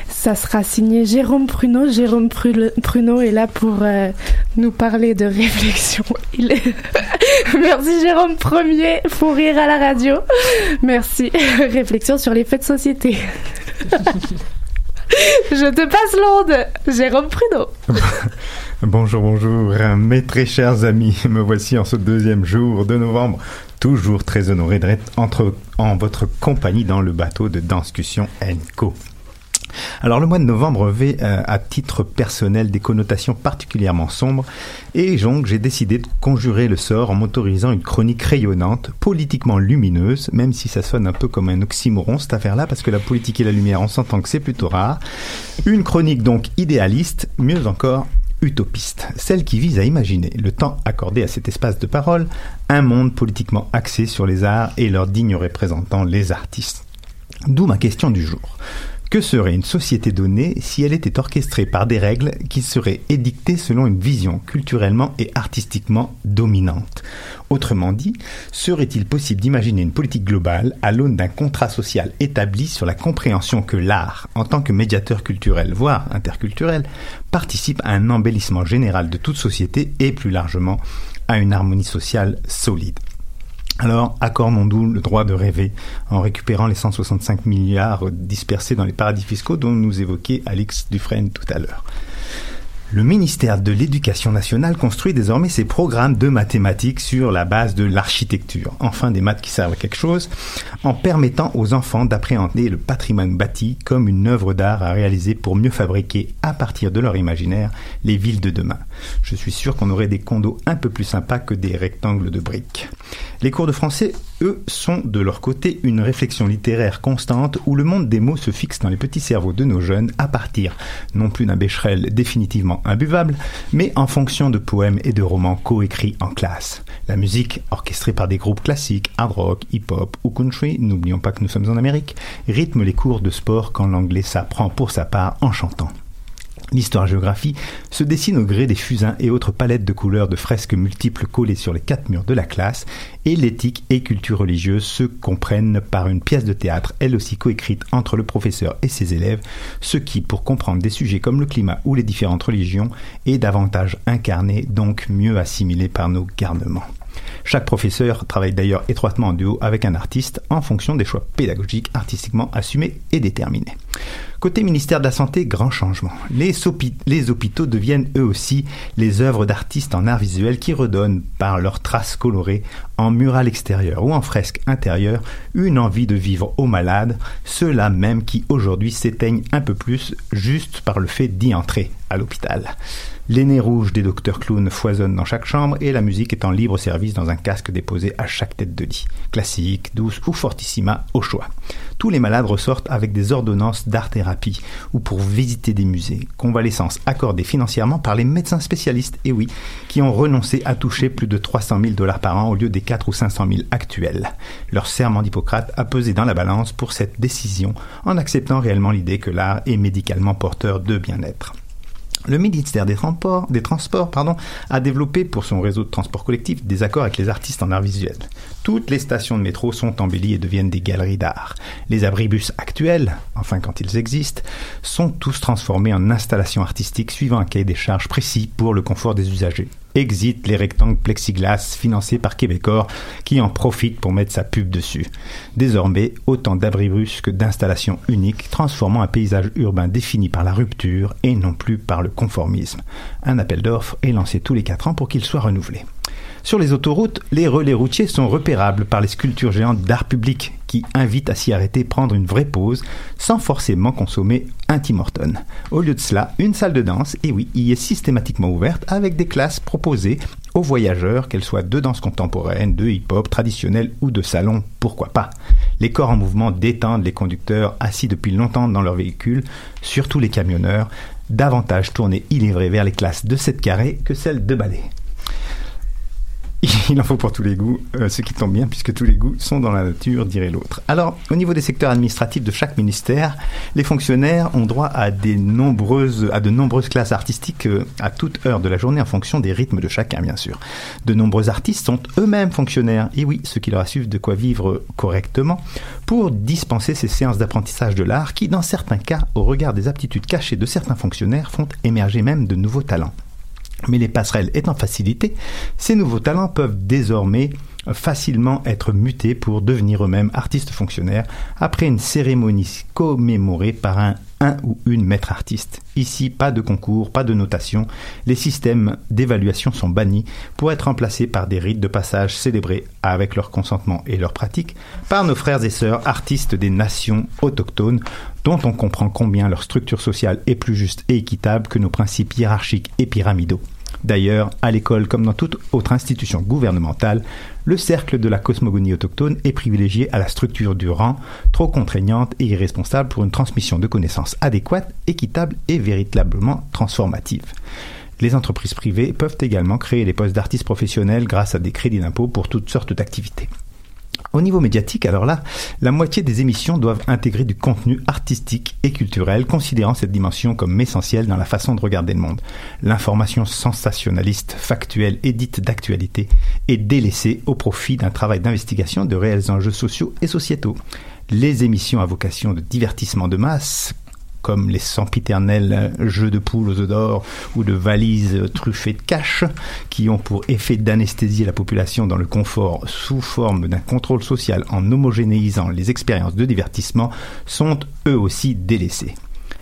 Ça sera signé Jérôme Pruneau. Jérôme Pru- Pruneau est là pour euh, nous parler de réflexion. [laughs] [laughs] Merci Jérôme Premier, faut rire à la radio. Merci. [laughs] réflexion sur les faits de société. Je te passe l'onde, Jérôme Pruneau. Bonjour, bonjour, mes très chers amis. [laughs] Me voici en ce deuxième jour de novembre, toujours très honoré d'être entre, en votre compagnie dans le bateau de Danscussion Co. Alors le mois de novembre revêt euh, à titre personnel des connotations particulièrement sombres et donc j'ai décidé de conjurer le sort en m'autorisant une chronique rayonnante, politiquement lumineuse, même si ça sonne un peu comme un oxymoron cette affaire-là parce que la politique et la lumière on s'entend que c'est plutôt rare. Une chronique donc idéaliste, mieux encore utopiste, celle qui vise à imaginer le temps accordé à cet espace de parole, un monde politiquement axé sur les arts et leurs dignes représentants, les artistes. D'où ma question du jour. Que serait une société donnée si elle était orchestrée par des règles qui seraient édictées selon une vision culturellement et artistiquement dominante? Autrement dit, serait-il possible d'imaginer une politique globale à l'aune d'un contrat social établi sur la compréhension que l'art, en tant que médiateur culturel, voire interculturel, participe à un embellissement général de toute société et plus largement à une harmonie sociale solide? Alors, accordons-nous le droit de rêver en récupérant les 165 milliards dispersés dans les paradis fiscaux dont nous évoquait Alix Dufresne tout à l'heure. Le ministère de l'Éducation nationale construit désormais ses programmes de mathématiques sur la base de l'architecture, enfin des maths qui servent à quelque chose, en permettant aux enfants d'appréhender le patrimoine bâti comme une œuvre d'art à réaliser pour mieux fabriquer, à partir de leur imaginaire, les villes de demain. Je suis sûr qu'on aurait des condos un peu plus sympas que des rectangles de briques. Les cours de français, eux, sont de leur côté une réflexion littéraire constante où le monde des mots se fixe dans les petits cerveaux de nos jeunes à partir, non plus d'un bécherel définitivement imbuvable, mais en fonction de poèmes et de romans coécrits en classe. La musique, orchestrée par des groupes classiques, hard rock, hip-hop ou country, n'oublions pas que nous sommes en Amérique, rythme les cours de sport quand l'anglais s'apprend pour sa part en chantant. L'histoire-géographie se dessine au gré des fusains et autres palettes de couleurs de fresques multiples collées sur les quatre murs de la classe, et l'éthique et culture religieuse se comprennent par une pièce de théâtre, elle aussi coécrite entre le professeur et ses élèves, ce qui, pour comprendre des sujets comme le climat ou les différentes religions, est davantage incarné, donc mieux assimilé par nos garnements. Chaque professeur travaille d'ailleurs étroitement en duo avec un artiste en fonction des choix pédagogiques artistiquement assumés et déterminés. Côté ministère de la Santé, grand changement. Les, hôpitaux deviennent eux aussi les œuvres d'artistes en art visuel qui redonnent, par leurs traces colorées, en mural extérieur ou en fresque intérieure, une envie de vivre aux malades, ceux-là même qui aujourd'hui s'éteignent un peu plus juste par le fait d'y entrer à l'hôpital. Les nez rouges des docteurs clowns foisonnent dans chaque chambre et la musique est en libre service dans un casque déposé à chaque tête de lit. Classique, douce ou fortissima au choix. Tous les malades ressortent avec des ordonnances d'art-thérapie ou pour visiter des musées. Convalescence accordée financièrement par les médecins spécialistes, et oui, qui ont renoncé à toucher plus de 300 000 dollars par an au lieu des 4 ou 500 000 actuels. Leur serment d'Hippocrate a pesé dans la balance pour cette décision en acceptant réellement l'idée que l'art est médicalement porteur de bien-être. Le ministère des Transports, a développé pour son réseau de transport collectif des accords avec les artistes en art visuel. Toutes les stations de métro sont embellies et deviennent des galeries d'art. Les abribus actuels, enfin quand ils existent, sont tous transformés en installations artistiques suivant un cahier des charges précis pour le confort des usagers. Exit les rectangles plexiglas financés par Québecor qui en profite pour mettre sa pub dessus. Désormais, autant d'abribus que d'installations uniques transformant un paysage urbain défini par la rupture et non plus par le conformisme. Un appel d'offres est lancé tous les quatre ans pour qu'il soit renouvelé. Sur les autoroutes, les relais routiers sont repérables par les sculptures géantes d'art public qui invitent à s'y arrêter prendre une vraie pause sans forcément consommer un Tim Horton. Au lieu de cela, une salle de danse, et oui, y est systématiquement ouverte avec des classes proposées aux voyageurs, qu'elles soient de danse contemporaine, de hip-hop, traditionnel ou de salon, pourquoi pas. Les corps en mouvement détendent les conducteurs assis depuis longtemps dans leur véhicule, surtout les camionneurs, davantage tournés, il est vrai, vers les classes de 7 carrés que celles de balai. [laughs] Il en faut pour tous les goûts, euh, ce qui tombe bien puisque tous les goûts sont dans la nature, dirait l'autre. Alors, au niveau des secteurs administratifs de chaque ministère, les fonctionnaires ont droit à, de nombreuses classes artistiques euh, à toute heure de la journée en fonction des rythmes de chacun, bien sûr. De nombreux artistes sont eux-mêmes fonctionnaires, et oui, ceux qui leur assurent de quoi vivre correctement, pour dispenser ces séances d'apprentissage de l'art qui, dans certains cas, au regard des aptitudes cachées de certains fonctionnaires, font émerger même de nouveaux talents. Mais les passerelles étant facilitées, ces nouveaux talents peuvent désormais facilement être mutés pour devenir eux-mêmes artistes fonctionnaires après une cérémonie commémorée par un un ou une maître artiste. Ici, pas de concours, pas de notation. Les systèmes d'évaluation sont bannis pour être remplacés par des rites de passage célébrés avec leur consentement et leur pratique par nos frères et sœurs artistes des nations autochtones dont on comprend combien leur structure sociale est plus juste et équitable que nos principes hiérarchiques et pyramidaux. D'ailleurs, à l'école comme dans toute autre institution gouvernementale, le cercle de la cosmogonie autochtone est privilégié à la structure du rang, trop contraignante et irresponsable pour une transmission de connaissances adéquate, équitable et véritablement transformative. Les entreprises privées peuvent également créer des postes d'artistes professionnels grâce à des crédits d'impôt pour toutes sortes d'activités. Au niveau médiatique, alors là, la moitié des émissions doivent intégrer du contenu artistique et culturel, considérant cette dimension comme essentielle dans la façon de regarder le monde. L'information sensationnaliste, factuelle et dite d'actualité est délaissée au profit d'un travail d'investigation de réels enjeux sociaux et sociétaux. Les émissions à vocation de divertissement de masse, comme les sempiternels jeux de poules aux œufs d'or ou de valises truffées de cash, qui ont pour effet d'anesthésier la population dans le confort sous forme d'un contrôle social en homogénéisant les expériences de divertissement, sont eux aussi délaissés.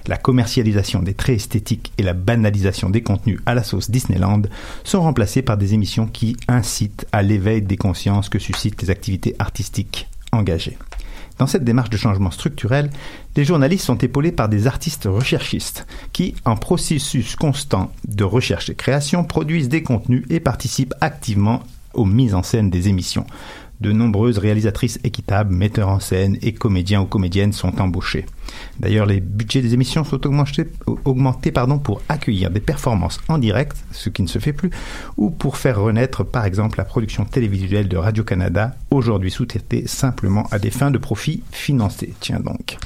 La commercialisation des traits esthétiques et la banalisation des contenus à la sauce Disneyland sont remplacés par des émissions qui incitent à l'éveil des consciences que suscitent les activités artistiques engagées. Dans cette démarche de changement structurel, les journalistes sont épaulés par des artistes recherchistes qui, en processus constant de recherche et création, produisent des contenus et participent activement aux mises en scène des émissions. De nombreuses réalisatrices équitables, metteurs en scène et comédiens ou comédiennes sont embauchés. D'ailleurs, les budgets des émissions sont augmentés, pour accueillir des performances en direct, ce qui ne se fait plus, ou pour faire renaître par exemple la production télévisuelle de Radio-Canada, aujourd'hui sous-traitée simplement à des fins de profit financés. Tiens donc.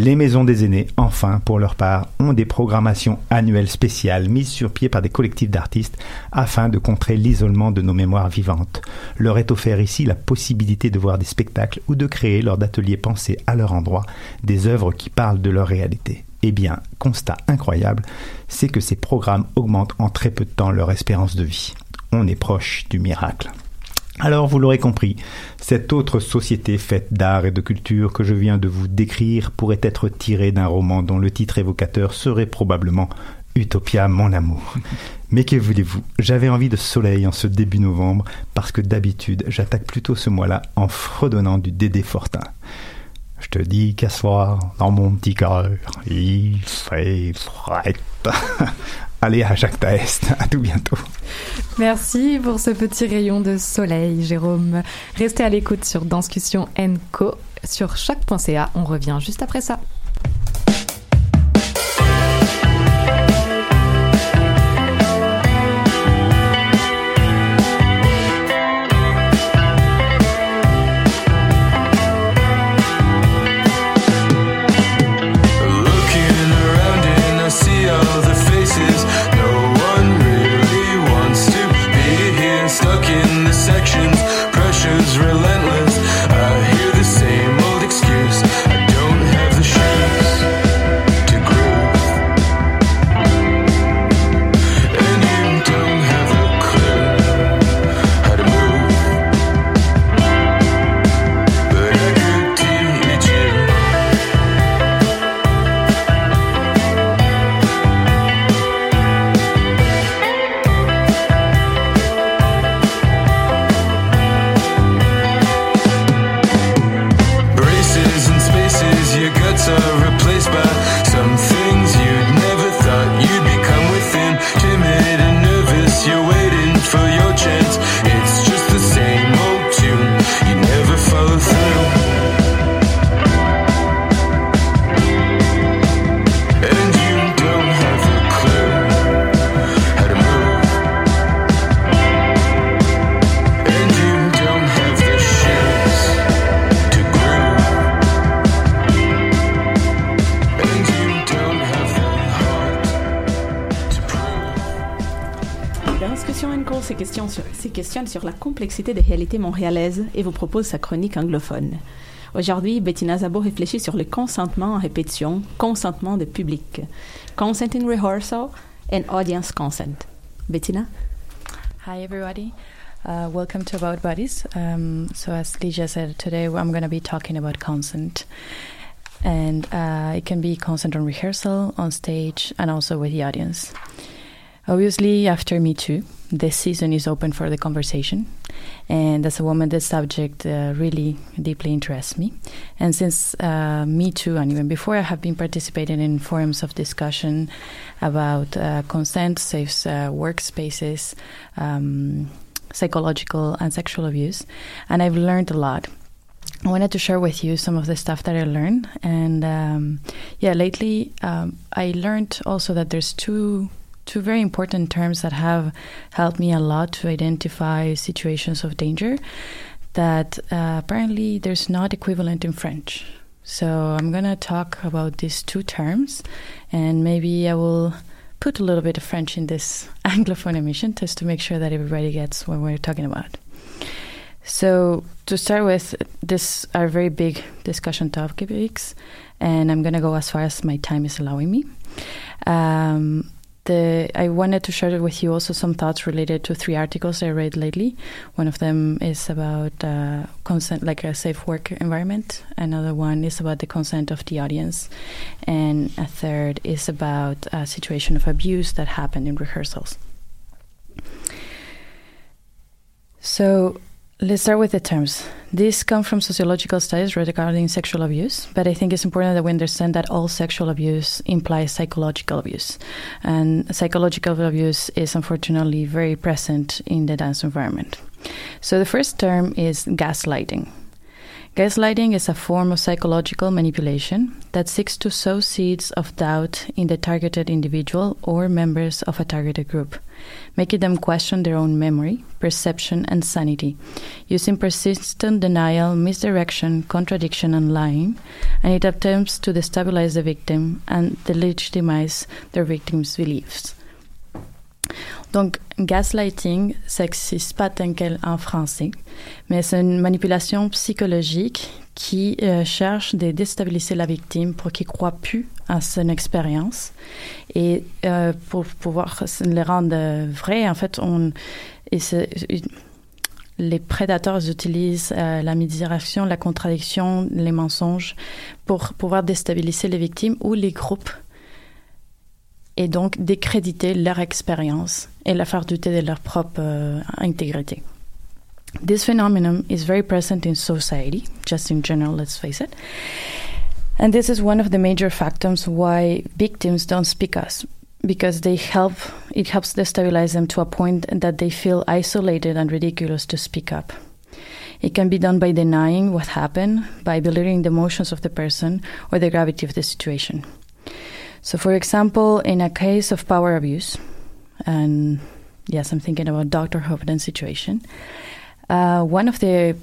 Les maisons des aînés, enfin, pour leur part, ont des programmations annuelles spéciales mises sur pied par des collectifs d'artistes afin de contrer l'isolement de nos mémoires vivantes. Leur est offert ici la possibilité de voir des spectacles ou de créer lors d'ateliers pensés à leur endroit des œuvres qui parlent de leur réalité. Eh bien, constat incroyable, c'est que ces programmes augmentent en très peu de temps leur espérance de vie. On est proche du miracle. Alors, vous l'aurez compris, cette autre société faite d'art et de culture que je viens de vous décrire pourrait être tirée d'un roman dont le titre évocateur serait probablement Utopia, mon amour. [laughs] Mais que voulez-vous? J'avais envie de soleil en ce début novembre parce que d'habitude, j'attaque plutôt ce mois-là en fredonnant du Dédé Fortin. Je te dis qu'à soir, dans mon petit cœur, il fait frais. [laughs] Allez à Jacques Taest. À tout bientôt. Merci pour ce petit rayon de soleil, Jérôme. Restez à l'écoute sur Danscussion Co sur choc.ca. On revient juste après ça. Sur la complexité des réalités montréalaises et vous propose sa chronique anglophone. Aujourd'hui, Bettina Zabo réfléchit sur le consentement en répétition, consentement de public, consent in rehearsal and audience consent. Bettina? Hi, everybody. Uh, welcome to About Bodies. Um, so, as Ligia said, today I'm going to be talking about consent. And uh, it can be consent on rehearsal, on stage, and also with the audience. Obviously, after Me Too, this season is open for the conversation. And as a woman, this subject uh, really deeply interests me. And since uh, Me Too, and even before, I have been participating in forums of discussion about uh, consent, safe uh, workspaces, um, psychological and sexual abuse. And I've learned a lot. I wanted to share with you some of the stuff that I learned. And um, yeah, lately um, I learned also that there's two two very important terms that have helped me a lot to identify situations of danger. that uh, apparently there's not equivalent in French. So I'm gonna talk about these two terms, and maybe I will put a little bit of French in this [laughs] Anglophone emission just to make sure that everybody gets what we're talking about. So to start with, this are very big discussion topics, and I'm gonna go as far as my time is allowing me. Um, the, I wanted to share with you also some thoughts related to three articles I read lately. One of them is about uh, consent, like a safe work environment. Another one is about the consent of the audience, and a third is about a situation of abuse that happened in rehearsals. So Let's start with the terms. These come from sociological studies regarding sexual abuse, but I think it's important that we understand that all sexual abuse implies psychological abuse. And psychological abuse is unfortunately very present in the dance environment. So the first term is gaslighting. Gaslighting is a form of psychological manipulation that seeks to sow seeds of doubt in the targeted individual or members of a targeted group, making them question their own memory, perception, and sanity, using persistent denial, misdirection, contradiction, and lying, and it attempts to destabilize the victim and delegitimize their victim's beliefs. Donc, gaslighting, ça n'existe pas tel quel en français, mais c'est une manipulation psychologique qui euh, cherche de déstabiliser la victime pour qu'il croit plus à son expérience et euh, pour pouvoir le rendre vrai. En fait, les prédateurs utilisent euh, la misdirection, la contradiction, les mensonges pour pouvoir déstabiliser les victimes ou les groupes et donc décréditer leur expérience et la de leur propre euh, intégrité. This phenomenon is very present in society, just in general, let's face it. And this is one of the major factors why victims don't speak us because they help it helps destabilize them to a point that they feel isolated and ridiculous to speak up. It can be done by denying what happened, by belittling the emotions of the person or the gravity of the situation. So, for example, in a case of power abuse, and yes, I'm thinking about Dr. Hopeden's situation, uh, one of the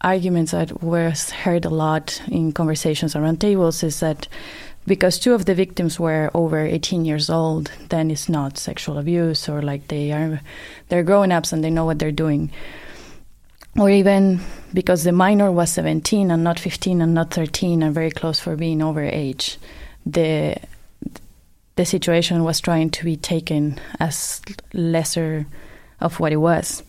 arguments that was heard a lot in conversations around tables is that because two of the victims were over 18 years old, then it's not sexual abuse or like they are they're grown ups and they know what they're doing. Or even because the minor was 17 and not 15 and not 13 and very close for being over age, the the situation was trying to be taken as lesser of what it was.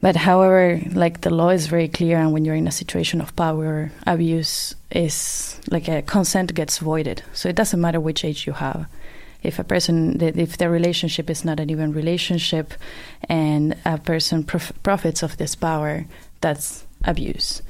But however, like the law is very clear, and when you're in a situation of power abuse, is like a consent gets voided. So it doesn't matter which age you have. If a person, if their relationship is not an even relationship, and a person prof- profits of this power, that's abuse.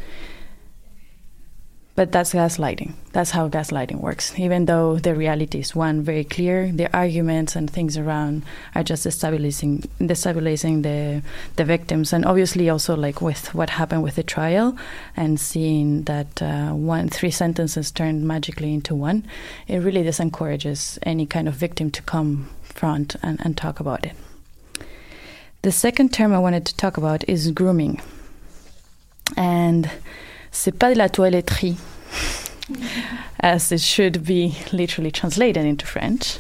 But that's gaslighting. That's how gaslighting works. Even though the reality is one very clear, the arguments and things around are just destabilizing, destabilizing the the victims, and obviously also like with what happened with the trial, and seeing that uh, one three sentences turned magically into one, it really disencourages any kind of victim to come front and, and talk about it. The second term I wanted to talk about is grooming, and c'est pas de la toiletterie, as it should be literally translated into French.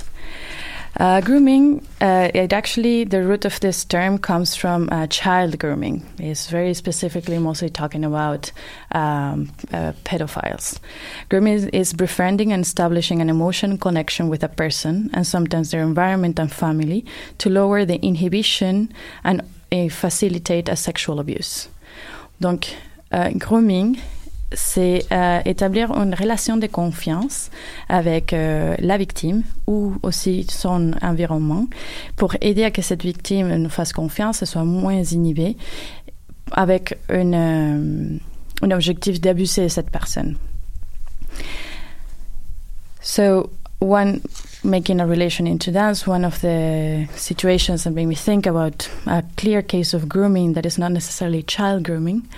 Uh, grooming, uh, it actually, the root of this term comes from uh, child grooming. It's very specifically mostly talking about um, uh, pedophiles. Grooming is befriending and establishing an emotional connection with a person and sometimes their environment and family to lower the inhibition and uh, facilitate a sexual abuse. Donc, euh, grooming, c'est euh, établir une relation de confiance avec euh, la victime ou aussi son environnement pour aider à que cette victime nous fasse confiance et soit moins inhibée avec un objectif d'abuser cette personne. So, one making a relation into dance, one of the situations that made me think about a clear case of grooming that is not necessarily child grooming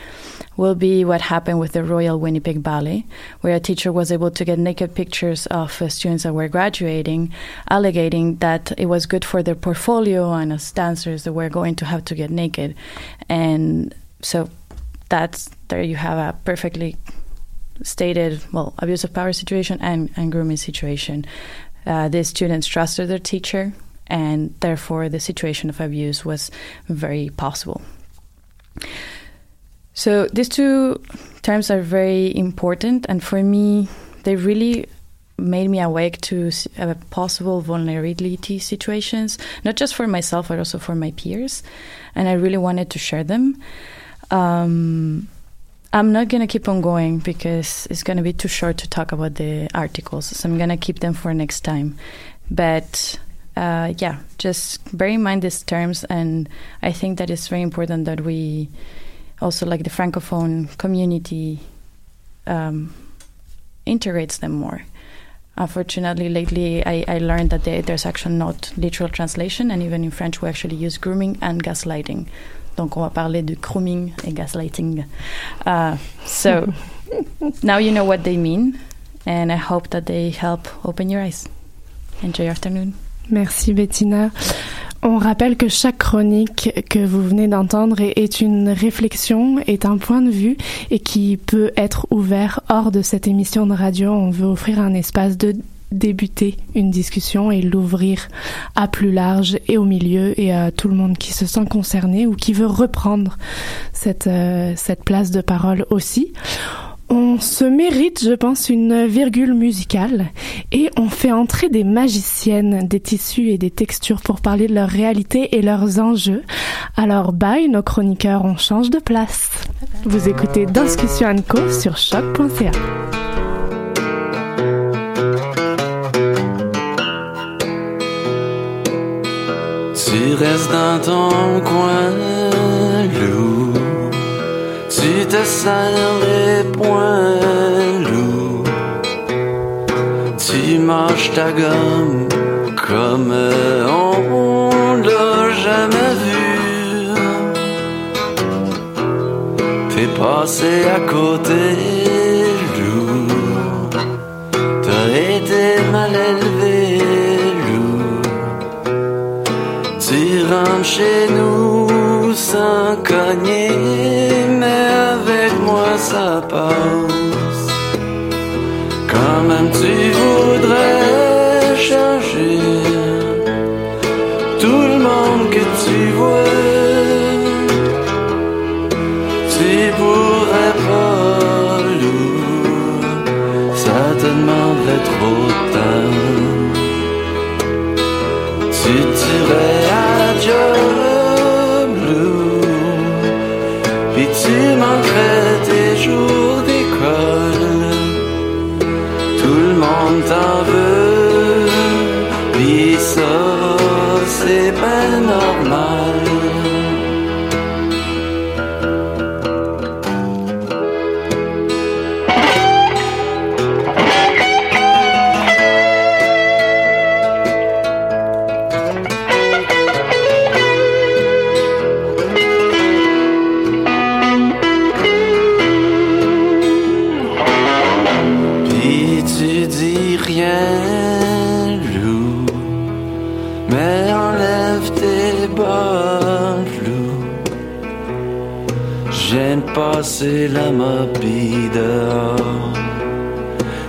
will be what happened with the Royal Winnipeg Ballet, where a teacher was able to get naked pictures of uh, students that were graduating, alleging that it was good for their portfolio and as dancers they were going to have to get naked. And so that's there you have a perfectly stated well abuse of power situation and, and grooming situation. Uh, the students trusted their teacher, and therefore the situation of abuse was very possible. So these two terms are very important, and for me, they really made me awake to uh, possible vulnerability situations, not just for myself, but also for my peers. And I really wanted to share them. Um, I'm not going to keep on going because it's going to be too short to talk about the articles. So I'm going to keep them for next time. But uh, yeah, just bear in mind these terms. And I think that it's very important that we also, like the Francophone community, um, integrates them more. Unfortunately, lately I, I learned that there's actually not literal translation, and even in French we actually use grooming and gaslighting. Donc on va parler de grooming et gaslighting. Uh, so [laughs] now you know what they mean, and I hope that they help open your eyes. Enjoy your afternoon. Merci Bettina. On rappelle que chaque chronique que vous venez d'entendre est, est une réflexion, est un point de vue et qui peut être ouvert hors de cette émission de radio. On veut offrir un espace de débuter une discussion et l'ouvrir à plus large et au milieu et à tout le monde qui se sent concerné ou qui veut reprendre cette, euh, cette place de parole aussi. On se mérite, je pense, une virgule musicale et on fait entrer des magiciennes, des tissus et des textures pour parler de leur réalité et leurs enjeux. Alors, bye, nos chroniqueurs, on change de place. Vous écoutez Discussion Co sur choc.ca. Tu restes dans ton coin, loup. Tu te serres les poings, loup. Tu manges ta gomme comme on l'a jamais vu. T'es passé à côté, sans cogner, mais avec moi ça passe. Quand même tu voudrais changer tout le monde que tu vois. Tu pourrais pas, loup, ça te demanderait trop de 住。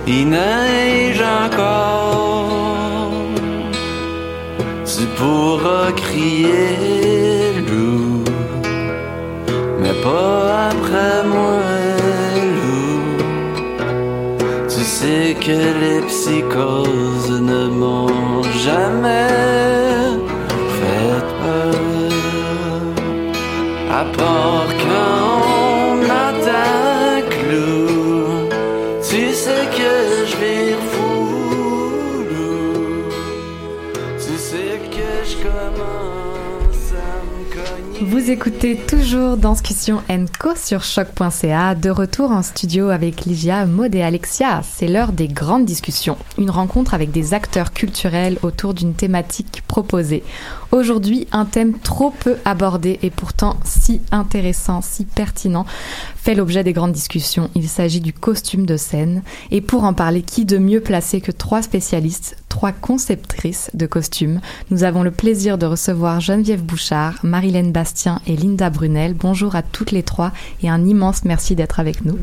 Il neige encore. Tu pourras crier, loup. Mais pas après moi, loup. Tu sais que les écoutez toujours Discussion Co sur choc.ca, de retour en studio avec Ligia, Maud et Alexia. C'est l'heure des grandes discussions, une rencontre avec des acteurs culturels autour d'une thématique proposée. Aujourd'hui, un thème trop peu abordé et pourtant si intéressant, si pertinent, fait l'objet des grandes discussions. Il s'agit du costume de scène. Et pour en parler, qui de mieux placé que trois spécialistes, trois conceptrices de costumes. Nous avons le plaisir de recevoir Geneviève Bouchard, Marilène Bastien et Linda Brunel. Bonjour à toutes les trois et un immense merci d'être avec nous.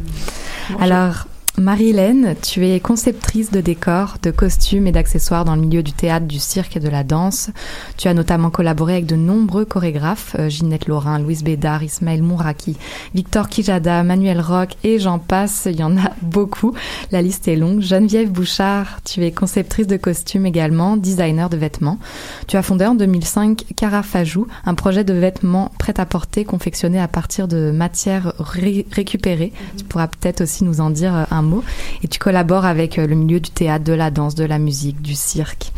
Alors, Marie-Hélène, tu es conceptrice de décors, de costumes et d'accessoires dans le milieu du théâtre, du cirque et de la danse. Tu as notamment collaboré avec de nombreux chorégraphes, euh, Ginette Laurin, Louise Bédard, Ismaël Mouraki, Victor Kijada, Manuel Roch et j'en passe, il y en a [laughs] beaucoup. La liste est longue. Geneviève Bouchard, tu es conceptrice de costumes également, designer de vêtements. Tu as fondé en 2005 Carafajou, un projet de vêtements prêt-à-porter confectionné à partir de matières ré- récupérées. Tu pourras peut-être aussi nous en dire euh, un mot. Et tu collabores avec euh, le milieu du théâtre, de la danse, de la musique, du cirque.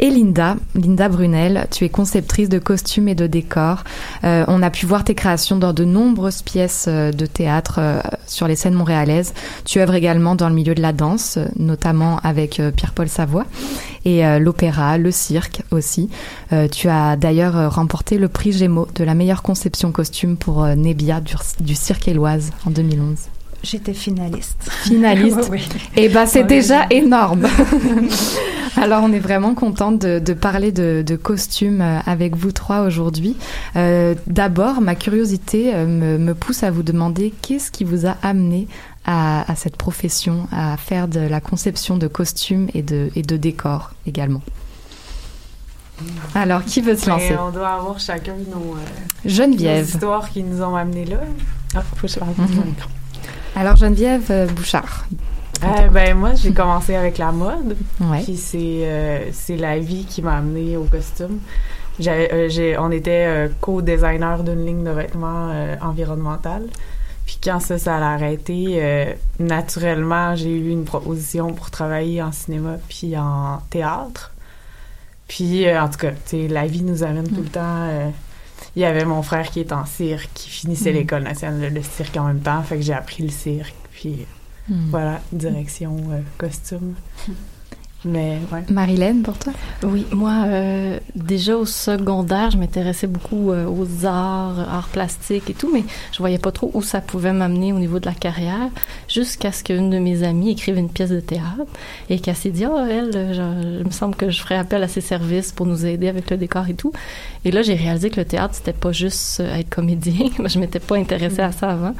Et Linda, Linda Brunel, tu es conceptrice de costumes et de décors. Euh, on a pu voir tes créations dans de nombreuses pièces euh, de théâtre sur les scènes montréalaises. Tu œuvres également dans le milieu de la danse, notamment avec Pierre-Paul Savoie, et l'opéra, le cirque aussi. Tu as d'ailleurs remporté le prix Gémeaux de la meilleure conception costume pour Nébia du, du Cirque Éloise en 2011. J'étais finaliste. Finaliste. Oui, oui. Et ben c'est Oui, déjà énorme. [laughs] Alors on est vraiment contente de, de parler de, de costumes euh, avec vous trois aujourd'hui. Euh, D'abord, ma curiosité euh, me, me pousse à vous demander qu'est-ce qui vous a amené à, à cette profession, à faire de la conception de costumes et de, et de décors également. Alors qui veut se lancer? on doit avoir chacun nos, euh, Geneviève. nos histoires qui nous ont amenés là. Ah, faut que je parle Mhm. [laughs] Alors Geneviève euh, Bouchard. Euh, ben moi j'ai [laughs] commencé avec la mode. Ouais. Puis c'est euh, c'est la vie qui m'a amené au costume. J'avais, j'ai, on était co-designer d'une ligne de vêtements environnementale. Puis quand ça, ça a arrêté, euh, naturellement, j'ai eu une proposition pour travailler en cinéma puis en théâtre. Puis, euh, en tout cas, la vie nous amène tout le temps. euh, il y avait mon frère qui est en cirque, qui finissait Mm. l'école nationale de cirque en même temps. Fait que j'ai appris le cirque. Puis, Mm. voilà, direction euh, costume. [laughs] Mais, ouais. Marilène, pour toi? Oui, moi, euh, déjà au secondaire, je m'intéressais beaucoup euh, aux arts, arts plastiques et tout, mais je voyais pas trop où ça pouvait m'amener au niveau de la carrière, jusqu'à ce qu'une de mes amies écrive une pièce de théâtre et qu'elle s'est dit, ah, elle, euh, genre, il me semble que je ferais appel à ses services pour nous aider avec le décor et tout. Et là, j'ai réalisé que le théâtre, c'était pas juste euh, être comédien. [laughs] je m'étais pas intéressée à ça avant.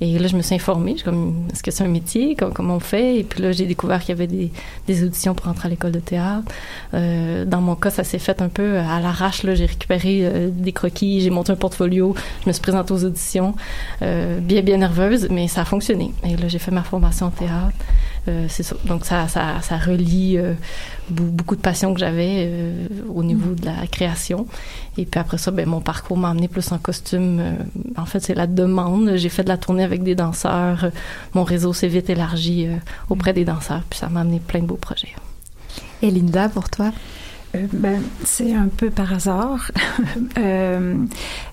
Et là, je me suis informée. Je suis comme, est-ce que c'est un métier? Com- Comment on fait? Et puis là, j'ai découvert qu'il y avait des, des auditions pour à l'école de théâtre. Euh, dans mon cas, ça s'est fait un peu à l'arrache. J'ai récupéré euh, des croquis, j'ai monté un portfolio, je me suis présentée aux auditions, euh, bien, bien nerveuse, mais ça a fonctionné. Et là, j'ai fait ma formation en théâtre. C'est ça. Donc, ça, ça, ça relie beaucoup de passion que j'avais au niveau de la création. Et puis après ça, ben, mon parcours m'a amené plus en costume. En fait, c'est la demande. J'ai fait de la tournée avec des danseurs. Mon réseau s'est vite élargi auprès des danseurs. Puis ça m'a amené plein de beaux projets. Et Linda, pour toi? Euh, ben, c'est un peu par hasard. [laughs] Euh,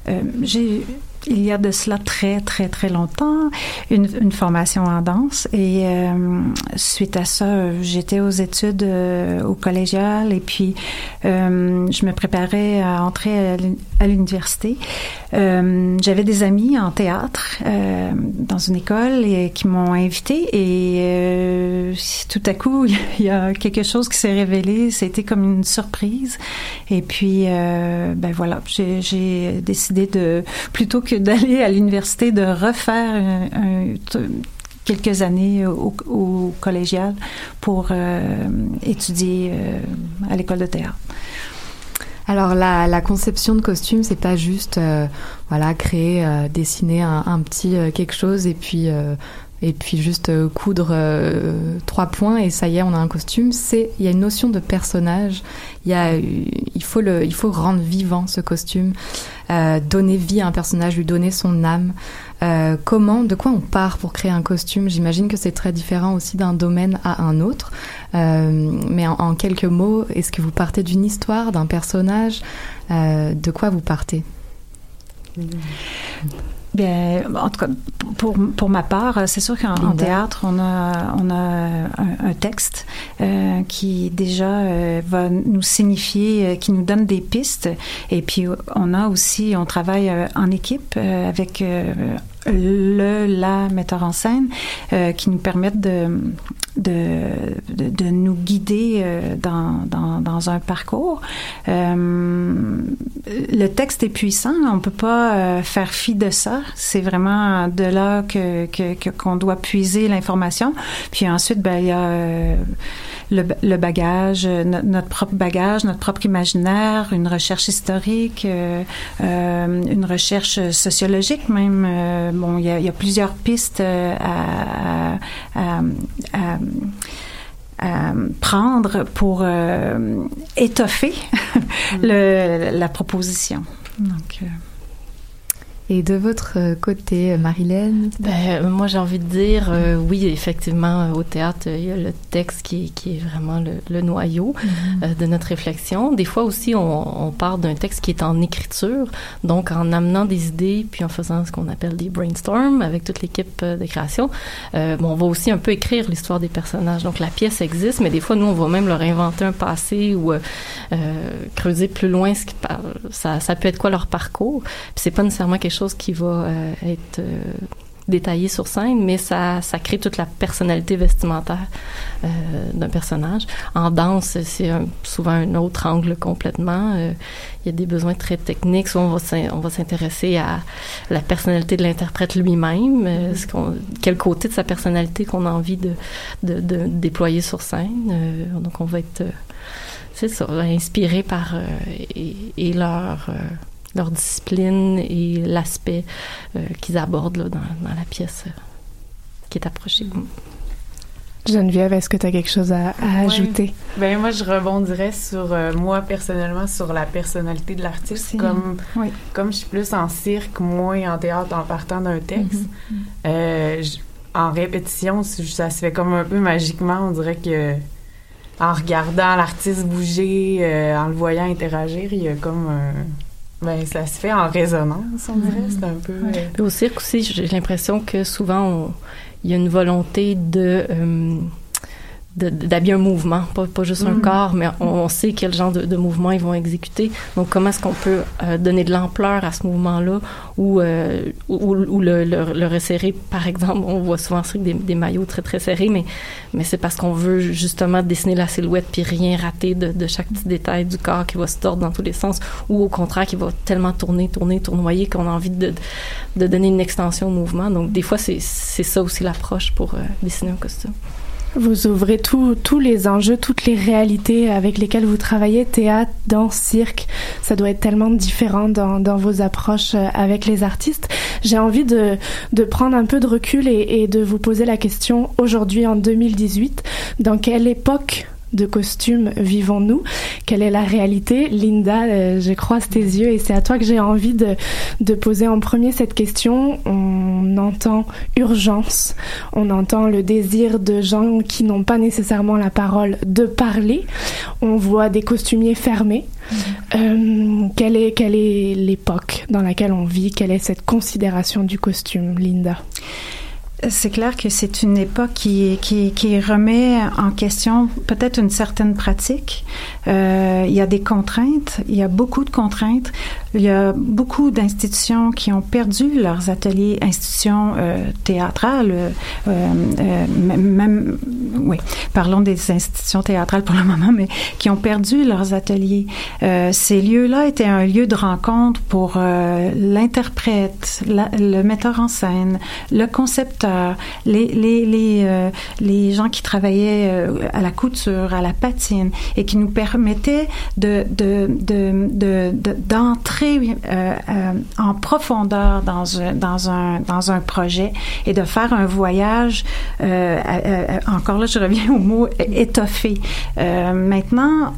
euh, j'ai il y a de cela très très très longtemps une, formation en danse et euh, suite à ça j'étais aux études euh, au collégial et puis euh, je me préparais à entrer à l'uni- à l'université. Euh, j'avais des amis en théâtre euh, dans une école et qui m'ont invité et tout à coup il y a quelque chose qui s'est révélé c'était comme une surprise. Et puis ben voilà j'ai décidé de plutôt que d'aller à l'université de refaire quelques années au, collégial pour euh, étudier euh, à l'école de théâtre. Alors la, conception de costume, c'est pas juste euh, voilà créer, dessiner un, petit quelque chose et puis et puis juste euh, coudre euh, trois points et ça y est, on a un costume. Il y a une notion de personnage. Il faut rendre vivant ce costume, euh, donner vie à un personnage, lui donner son âme. Comment, de quoi on part pour créer un costume? J'imagine que c'est très différent aussi d'un domaine à un autre. Mais en, quelques mots, est-ce que vous partez d'une histoire, d'un personnage? De quoi vous partez? Bien, en tout cas, pour, pour ma part, c'est sûr qu'en théâtre, on a, on a un, un texte euh, qui déjà euh, va nous signifier, euh, qui nous donne des pistes. Et puis, on a aussi, on travaille en équipe avec le la metteur en scène euh, qui nous permettent de de, de, de nous guider euh, dans, dans, dans un parcours. Euh, le texte est puissant, on peut pas euh, faire fi de ça. C'est vraiment de là que que- que- qu'on doit puiser l'information. Puis ensuite, ben il y a euh, le, le bagage, euh, no- notre propre bagage, notre propre imaginaire, une recherche historique, euh, euh, une recherche sociologique même. Euh, bon, il y a, y a plusieurs pistes à, à- à- à- prendre pour étoffer [laughs] le, la proposition. Donc, Et de votre euh, côté, Marilyn Ben, euh, moi, j'ai envie de dire, euh, oui, effectivement, euh, au théâtre, euh, il y a le texte qui, qui est vraiment le, le noyau Mhm. euh, de notre réflexion. Des fois aussi, on, on part d'un texte qui est en écriture, donc en amenant des idées, puis en faisant ce qu'on appelle des brainstorms avec toute l'équipe euh, de création. Euh, bon, on va aussi un peu écrire l'histoire des personnages. Donc, la pièce existe, mais des fois, nous, on va même leur inventer un passé ou euh, euh, creuser plus loin ce qui ça, ça peut être quoi leur parcours. Puis c'est pas nécessairement quelque chose qui va euh, être euh, détaillé sur scène, mais ça, ça crée toute la personnalité vestimentaire euh, d'un personnage. En danse, c'est souvent un autre angle complètement. Euh, il y a des besoins très techniques. Soit on va s'in- on va s'intéresser à la personnalité de l'interprète lui-même, euh, ce qu'on- quel côté de sa personnalité qu'on a envie de, de, de déployer sur scène. Donc on va être, c'est ça, inspiré par et, et leur leur discipline et l'aspect euh, qu'ils abordent là, dans, dans la pièce euh, qui est approchée. Geneviève, est-ce que tu as quelque chose à, à Ouais. ajouter? Ben moi, je rebondirais sur euh, moi personnellement sur la personnalité de l'artiste. Comme Oui. comme je suis plus en cirque, moins en théâtre en partant d'un texte. J- en répétition, ça se fait comme un peu magiquement. On dirait que en regardant l'artiste bouger, euh, en le voyant interagir, il y a comme un ben ça se fait en résonance, on dirait. C'est un peu. euh, Puis au cirque aussi, j'ai l'impression que souvent, on- il y a une volonté de... euh, de- d'habiller un mouvement, pas, pas juste un Mhm. corps, mais on, on sait quel genre de, de mouvement ils vont exécuter. Donc, comment est-ce qu'on peut euh, donner de l'ampleur à ce mouvement-là ou, euh, ou, ou le, le, le resserrer, par exemple, on voit souvent sur des, des maillots très, très serrés, mais, mais c'est parce qu'on veut justement dessiner la silhouette puis rien rater de, de chaque petit détail du corps qui va se tordre dans tous les sens ou au contraire qui va tellement tourner, tourner, tournoyer qu'on a envie de, de donner une extension au mouvement. Donc, des fois, c'est c'est ça aussi l'approche pour euh, dessiner un costume. Vous ouvrez tous les enjeux, toutes les réalités avec lesquelles vous travaillez, théâtre, danse, cirque. Ça doit être tellement différent dans, dans vos approches euh, avec les artistes. J'ai envie de, de prendre un peu de recul et, et de vous poser la question aujourd'hui en 2018, dans quelle époque de costumes vivons-nous Quelle est la réalité? Linda, euh, je croise tes yeux et c'est à toi que j'ai envie de, de poser en premier cette question. On entend urgence, on entend le désir de gens qui n'ont pas nécessairement la parole de parler. On voit des costumiers fermés. Euh, quelle est quelle est l'époque dans laquelle on vit? Quelle est cette considération du costume, Linda? C'est clair que c'est une époque qui, remet en question peut-être une certaine pratique. Euh, il y a des contraintes, il y a beaucoup de contraintes. Il y a beaucoup d'institutions qui ont perdu leurs ateliers, institutions euh, théâtrales, euh, euh, même, même- oui, parlons des institutions théâtrales pour le moment, mais qui ont perdu leurs ateliers. Euh, ces lieux-là étaient un lieu de rencontre pour euh, l'interprète, le metteur en scène, le concepteur, les, les, les, euh, les gens qui travaillaient euh, à la couture, à la patine, et qui nous permettaient de, de, de, de, de- euh, euh, en profondeur dans un, projet et de faire un voyage, euh, encore là, je reviens au mot étoffé. Maintenant,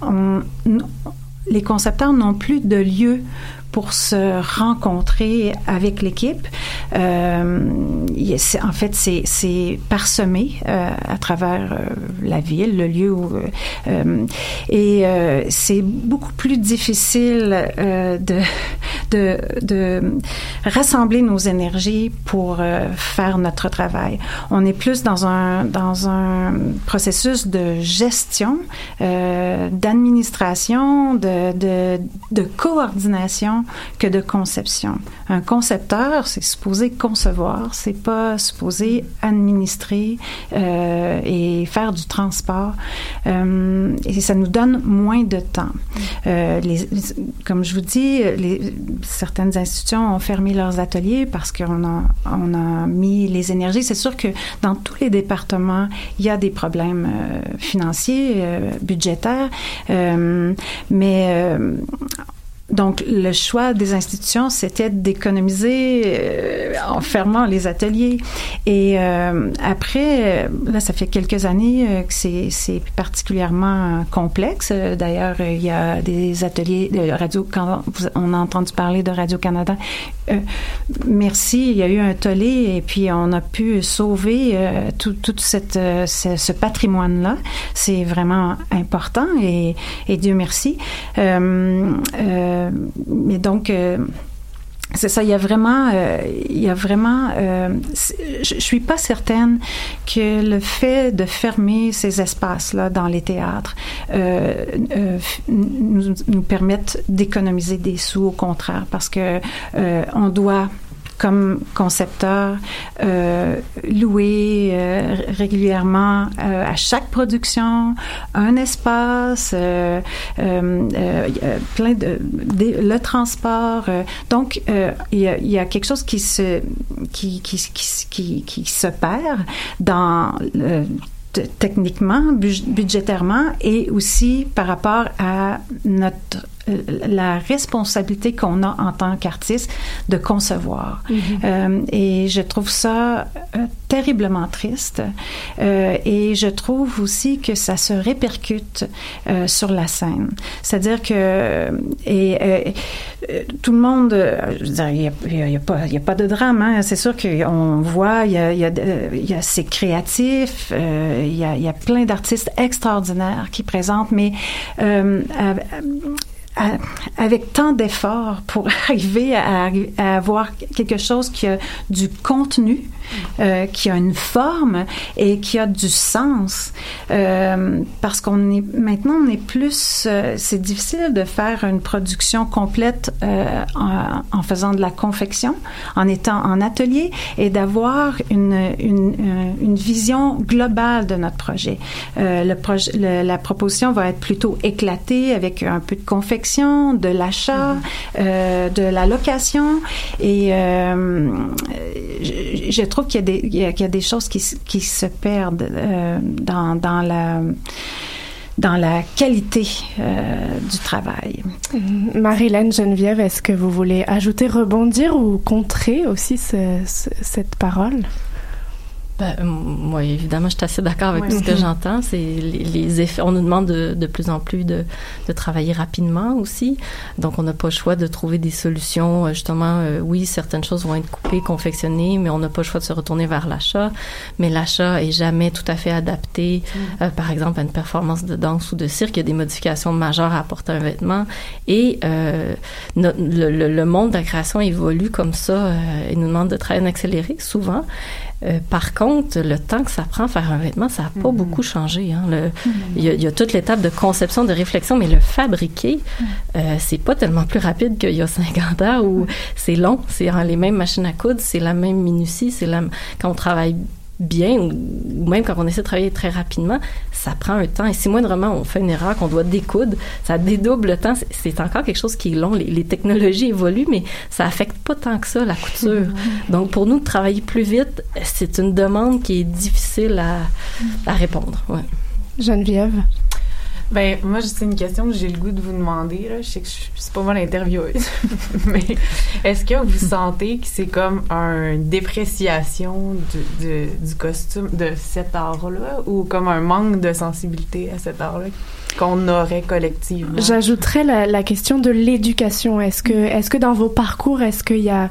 les concepteurs n'ont plus de lieu pour se rencontrer avec l'équipe. Euh, en fait, c'est, parsemé euh, à travers euh, la ville, le lieu où... euh, et euh, c'est beaucoup plus difficile de, de, de rassembler nos énergies pour faire notre travail. On est plus dans un dans un processus de gestion, d'administration, de, de de coordination que de conception. Un concepteur, c'est supposé concevoir, c'est pas supposé administrer euh, et faire du transport. Euh, et ça nous donne moins de temps. Euh, comme je vous dis, certaines institutions ont fermé leurs ateliers parce qu'on a, on a mis les énergies. C'est sûr que dans tous les départements, il y a des problèmes financiers, budgétaires, mais donc, le choix des institutions, c'était d'économiser euh, en fermant les ateliers. Et euh, après, euh, là, ça fait quelques années euh, que c'est particulièrement complexe. Euh, D'ailleurs, euh, il y a des ateliers de radio, quand on a entendu parler de Radio-Canada. Euh, merci, il y a eu un tollé et puis on a pu sauver tout, tout cette, ce, patrimoine-là. C'est vraiment important et, et Dieu merci. Mais donc, euh, c'est ça, il y a vraiment, euh, il y a vraiment, euh, je, je suis pas certaine que le fait de fermer ces espaces-là dans les théâtres euh, euh, nous, nous permette d'économiser des sous, au contraire, parce que euh, on doit comme concepteur, euh, louer euh, régulièrement euh, à chaque production un espace, euh, plein de, le transport. donc il y, a, quelque chose qui se qui qui qui, qui, se perd dans techniquement, bud- budgétairement et aussi par rapport à notre la responsabilité qu'on a en tant qu'artiste de concevoir. Mhm. Euh, et je trouve ça euh, terriblement triste. Euh, et je trouve aussi que ça se répercute euh, sur la scène. C'est-à-dire que et, euh, euh, tout le monde, euh, je veux dire, il n'y a, pas, de drame. Hein. C'est sûr qu'on voit, il y a, il y a, de- il y a c'est créatif, euh, il, y a, il y a plein d'artistes extraordinaires qui présentent, mais euh, avec tant d'efforts pour [laughs] arriver à, avoir quelque chose qui a du contenu, euh, qui a une forme et qui a du sens. Euh, parce qu'on est maintenant on est plus, euh, c'est difficile de faire une production complète en, faisant de la confection, en étant en atelier et d'avoir une, une, vision globale de notre projet. La proposition va être plutôt éclatée avec un peu de confection, de l'achat, euh, de la location. Et euh, je, je trouve qu'il y, a des- il y a- qu'il y a des choses qui, se perdent euh, dans, dans la dans la qualité euh, du travail. Marilyn, Geneviève, est-ce que vous voulez ajouter, rebondir ou contrer aussi ce- ce- cette parole? Ben, euh, moi, évidemment, je suis assez d'accord avec tout ce que [laughs] j'entends. C'est les, les effets. On nous demande de, de plus en plus de, de travailler rapidement aussi. Donc, on n'a pas le choix de trouver des solutions. Euh, Justement, euh, oui, certaines choses vont être coupées, confectionnées, mais on n'a pas le choix de se retourner vers l'achat. Mais l'achat est jamais tout à fait adapté, euh, par exemple, à une performance de danse ou de cirque. Il y a des modifications majeures à apporter à un vêtement. Et euh, no- le, le- le monde de la création évolue comme ça. Euh, il nous demande de travailler en accéléré, souvent. Euh, par contre, le temps que ça prend à faire un vêtement, ça n'a pas beaucoup changé. Hein. Le- il, y a, il y a toute l'étape de conception, de réflexion, mais le fabriquer, euh, c'est pas tellement plus rapide qu'il y a 50 ans où c'est long, c'est les mêmes machines à coudre, c'est la même minutie, c'est la quand on travaille bien ou, même quand on essaie de travailler très rapidement, ça prend un temps. Et si moindrement on fait une erreur qu'on doit découdre, ça dédouble le temps. C'est- C'est encore quelque chose qui est long. Les, les technologies évoluent, mais ça affecte pas tant que ça la couture. [laughs] Donc pour nous de travailler plus vite, c'est une demande qui est difficile à, à répondre. Ouais. Geneviève? Ben, moi, c'est une question que j'ai le goût de vous demander. Là. Je sais que je suis c'est pas moi l'intervieweuse, [laughs] mais est-ce que vous sentez que c'est comme une dépréciation du, du, du costume, de cet art-là, ou comme un manque de sensibilité à cet art-là? Qu'on aurait collectivement? J'ajouterais la, la question de l'éducation. Est-ce que, est-ce que dans vos parcours, est-ce qu'il y a,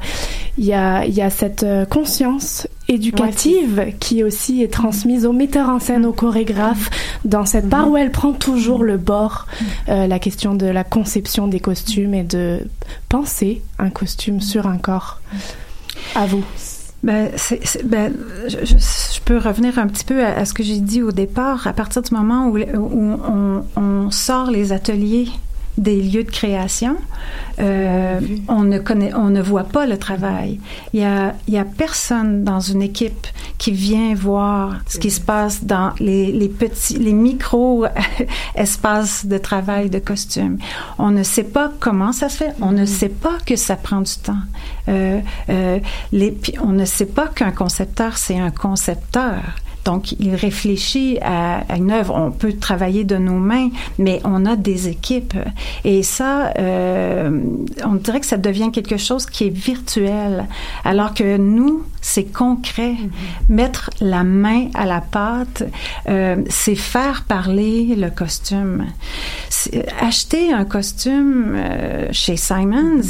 il y a, il y a cette euh, conscience éducative qui aussi est transmise aux metteurs en scène, aux chorégraphes, dans cette part où elle prend toujours le bord, euh, la question de la conception des costumes et de penser un costume sur un corps. À vous. Ben, c'est- ben, je, peux revenir un petit peu à, à ce que j'ai dit au départ. À partir du moment où, où on, on sort les ateliers des lieux de création, euh, on ne connaît, on ne voit pas le travail. Il y a, il y a personne dans une équipe qui vient voir ce qui se passe dans les, les petits, les micro [laughs] espaces de travail de costume. On ne sait pas comment ça se fait. On ne sait pas que ça prend du temps. Euh, euh, les, on ne sait pas qu'un concepteur, c'est un concepteur. Donc, il réfléchit à, à une œuvre. On peut travailler de nos mains, mais on a des équipes. Et ça, euh, on dirait que ça devient quelque chose qui est virtuel, alors que nous, c'est concret. Mettre la main à la pâte, euh, c'est faire parler le costume. C'est- Acheter un costume euh, chez Simons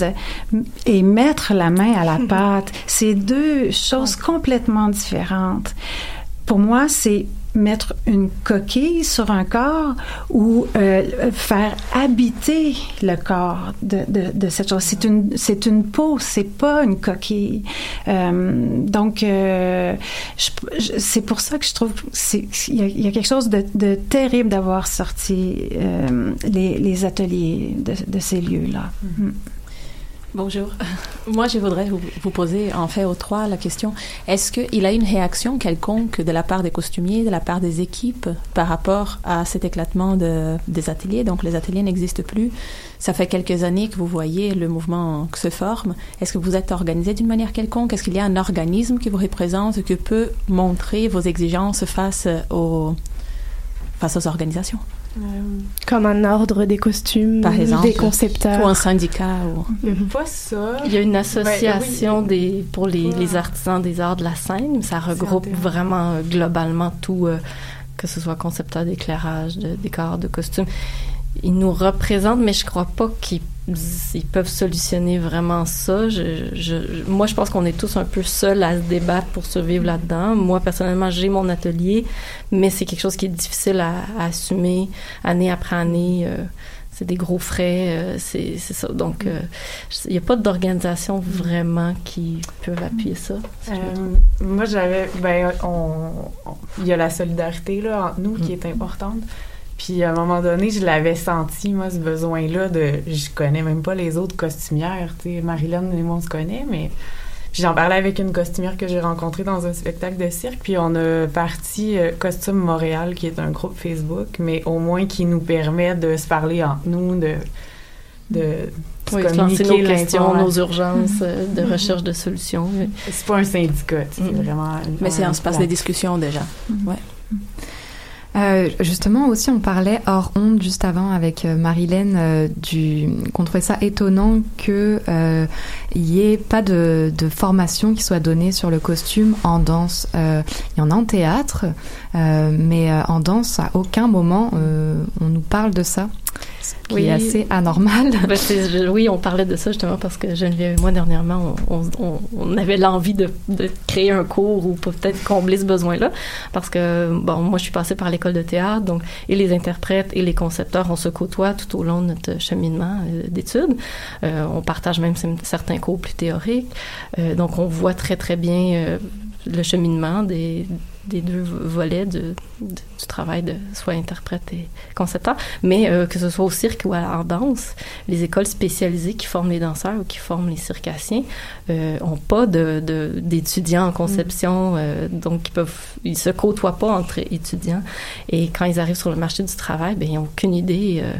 et mettre la main à la [laughs] pâte, c'est deux choses complètement différentes. Pour moi, c'est mettre une coquille sur un corps ou euh, faire habiter le corps de, de, de cette chose. C'est une, c'est une peau, c'est pas une coquille. Euh, donc, euh, c'est pour ça que je trouve c'est il y, a- il y a quelque chose de, de terrible d'avoir sorti les, les ateliers de, ces lieux-là. Mm. Bonjour. [laughs] Moi, je voudrais vous, poser, en fait, aux trois, la question est-ce qu'il a une réaction quelconque de la part des costumiers, de la part des équipes, par rapport à cet éclatement de, des ateliers? Donc, les ateliers n'existent plus. Ça fait quelques années que vous voyez le mouvement que se forme. Est-ce que vous êtes organisé d'une manière quelconque? Est-ce qu'il y a un organisme qui vous représente, qui peut montrer vos exigences face aux, face aux organisations? Comme un ordre des costumes, Par exemple. des concepteurs. Ou un syndicat ou... Il y a pas ça. Il y a une association des, pour les, les artisans des arts de la scène. Ça regroupe vraiment euh, globalement tout, euh, que ce soit concepteur d'éclairage, de décor, de costumes. Ils nous représentent, mais je crois pas qu'ils ils peuvent solutionner vraiment ça. Je, je- moi, je pense qu'on est tous un peu seuls à se débattre pour survivre là-dedans. Moi, personnellement, j'ai mon atelier, mais c'est quelque chose qui est difficile à, à assumer année après année. euh, c'est des gros frais, euh, c'est ça. Donc, euh, il n'y a pas d'organisation vraiment qui peuvent appuyer ça. Euh, moi, j'avais. Ben, il y a la solidarité là, entre nous qui est importante. Puis à un moment donné, je l'avais senti, moi, ce besoin-là de. Je connais même pas les autres costumières. Tu sais, Marilyn et moi, on se connaît, mais. Puis j'en parlais avec une costumière que j'ai rencontrée dans un spectacle de cirque, puis on a parti euh, Costume Montréal, qui est un groupe Facebook, mais au moins qui nous permet de se parler entre nous, de. de se Oui, se lancer nos questions, nos urgences euh, [laughs] de recherche de solutions. C'est pas un syndicat, tu sais, c'est vraiment. une- Mais c'est un espace de place. discussion déjà. Ouais. Euh, justement aussi on parlait hors onde juste avant avec euh, Marilyn euh, du qu'on trouvait ça étonnant que euh, il y ait pas de, de formation qui soit donnée sur le costume en danse. Il y en a en théâtre, mais en danse à aucun moment on nous parle de ça. Ce qui Oui. est assez anormal. [laughs] Ben, je- oui, on parlait de ça justement parce que Geneviève et moi, dernièrement, on, on- on- on avait l'envie de, de créer un cours ou peut-être combler ce besoin-là. Parce que, bon, moi, je suis passée par l'école de théâtre, donc, et les interprètes et les concepteurs, on se côtoie tout au long de notre cheminement euh, d'études. Euh, on partage même cer- certains cours plus théoriques. Euh, donc, on voit très, très bien le cheminement des, des deux volets de, de- du travail de soit interprète et concepteur, mais euh, que ce soit au cirque ou à- en danse, les écoles spécialisées qui forment les danseurs ou qui forment les circassiens euh, ont pas de, de- d'étudiants en conception, euh, donc ils peuvent ils se côtoient pas entre étudiants et quand ils arrivent sur le marché du travail, ben ils n'ont aucune idée. euh,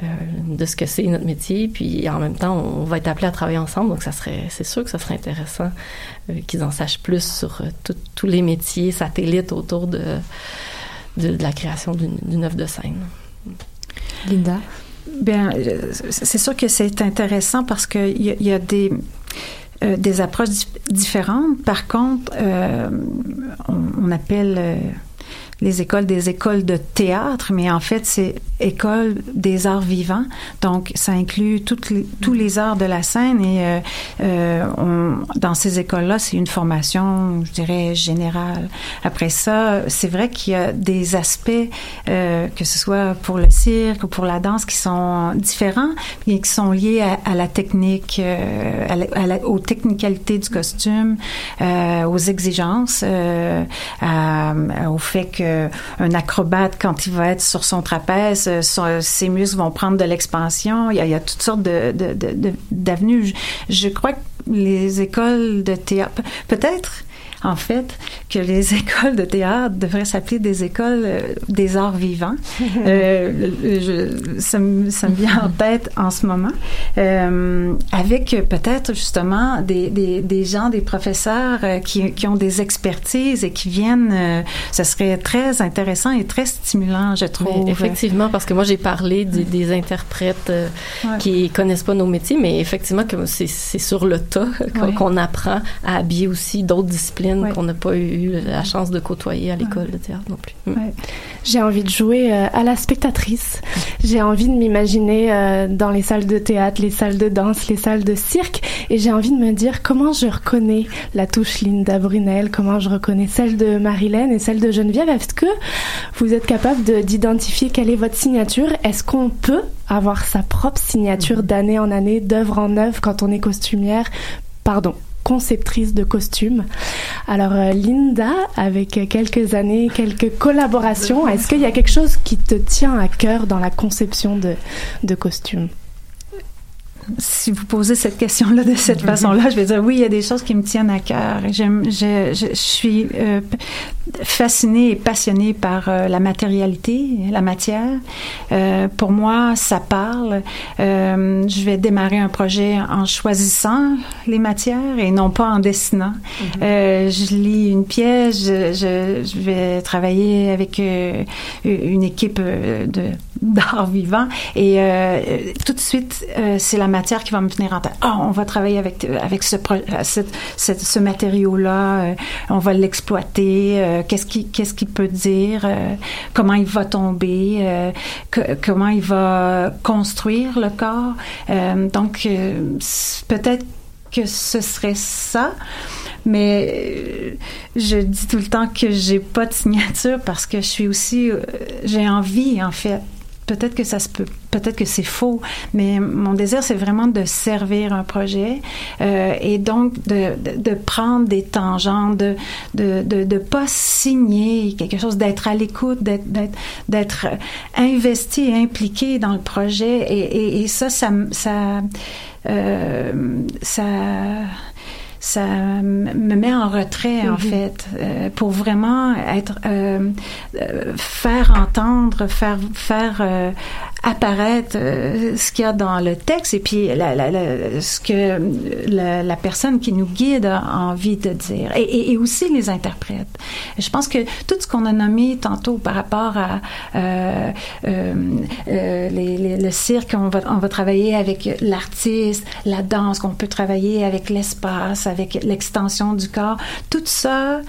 de ce que c'est notre métier, puis en même temps, on va être appelé à travailler ensemble, donc ça serait, c'est sûr que ça serait intéressant euh, qu'ils en sachent plus sur euh, tout- tous les métiers satellites autour de, de, de la création d'une, œuvre de scène. Linda? Bien, euh, c'est sûr que c'est intéressant parce qu'il y, y a des, euh, des approches dif- différentes. Par contre, euh, on, on appelle euh, les écoles des écoles de théâtre, mais en fait, c'est école des arts vivants. Donc, ça inclut tous les arts de la scène et euh, euh, dans ces écoles-là, c'est une formation, je dirais, générale. Après ça, c'est vrai qu'il y a des aspects, euh, que ce soit pour le cirque ou pour la danse, qui sont différents, mais qui sont liés à, la technique, euh, à la- aux technicalités du costume, aux exigences, au fait que un acrobate, quand il va être sur son trapèze, euh, ses muscles vont prendre de l'expansion. Il y a, toutes sortes d'avenues. Je crois que les écoles de théâtre, peut-être en fait, que les [laughs] écoles de théâtre devraient s'appeler des écoles euh, des arts vivants. [laughs] Euh, je- ça, me, ça me vient en [laughs] tête en ce moment, Euh, avec peut-être justement des, des, des gens, des professeurs euh, qui, qui ont des expertises et qui viennent. euh, ça serait très intéressant et très stimulant, je trouve. Effectivement, parce que moi j'ai parlé des, des interprètes euh, Ouais. qui connaissent pas nos métiers, mais effectivement c'est sur le tas qu'on Ouais. qu'on apprend à habiller aussi d'autres disciplines Ouais. qu'on n'a pas eu la chance de côtoyer à l'école de théâtre non plus. Mm. J'ai envie de jouer euh, à la spectatrice. J'ai envie de m'imaginer euh, dans les salles de théâtre, les salles de danse, les salles de cirque, et j'ai envie de me dire comment je reconnais la touche Linda Brunel, comment je reconnais celle de Marilyn et celle de Geneviève. Est-ce que vous êtes capable de- d'identifier quelle est votre signature? Est-ce qu'on peut avoir sa propre signature d'année en année, d'œuvre en œuvre quand on est costumière? Pardon conceptrice de costumes. Alors euh, Linda, avec quelques années, quelques collaborations, est-ce qu'il y a quelque chose qui te tient à cœur dans la conception de, de costumes? Si vous posez cette question-là de cette façon-là, je vais dire oui, il y a des choses qui me tiennent à cœur. Je, je, je suis euh, fascinée et passionnée par euh, la matérialité, la matière. Euh, pour moi, ça parle. Je vais démarrer un projet en choisissant les matières et non pas en dessinant. Euh, je lis une pièce, je, vais travailler avec une équipe de d'art vivant et euh, tout de suite euh, c'est la matière qui va me venir en tête. Ah, on va travailler avec avec ce euh, cette- cette- ce matériau là, on va l'exploiter. euh, qu'est-ce qui qu'est-ce qu'il peut dire, euh, comment il va tomber, euh, que- comment il va construire le corps. Euh, donc euh, peut-être que ce serait ça. Mais euh, je dis tout le temps que j'ai pas de signature parce que je suis aussi, euh, j'ai envie en fait. Peut-être que ça se peut, peut-être que c'est faux, mais mon désir c'est vraiment de servir un projet euh, et donc de, de, prendre des tangents, de de de, de pas signer quelque chose, d'être à l'écoute, d'être investi et impliqué dans le projet et, et, et ça ça ça euh, ça ça me met en retrait en Mhm. fait euh, pour vraiment être euh, euh, faire entendre faire faire euh, apparaître euh, ce qu'il y a dans le texte et puis la, la, la- ce que la, personne qui nous guide a envie de dire. Et, et, et aussi les interprètes. Je pense que tout ce qu'on a nommé tantôt par rapport à euh, euh, euh, les, les- le cirque on va on va travailler avec l'artiste la danse qu'on peut travailler avec l'espace avec l'extension du corps. Tout ça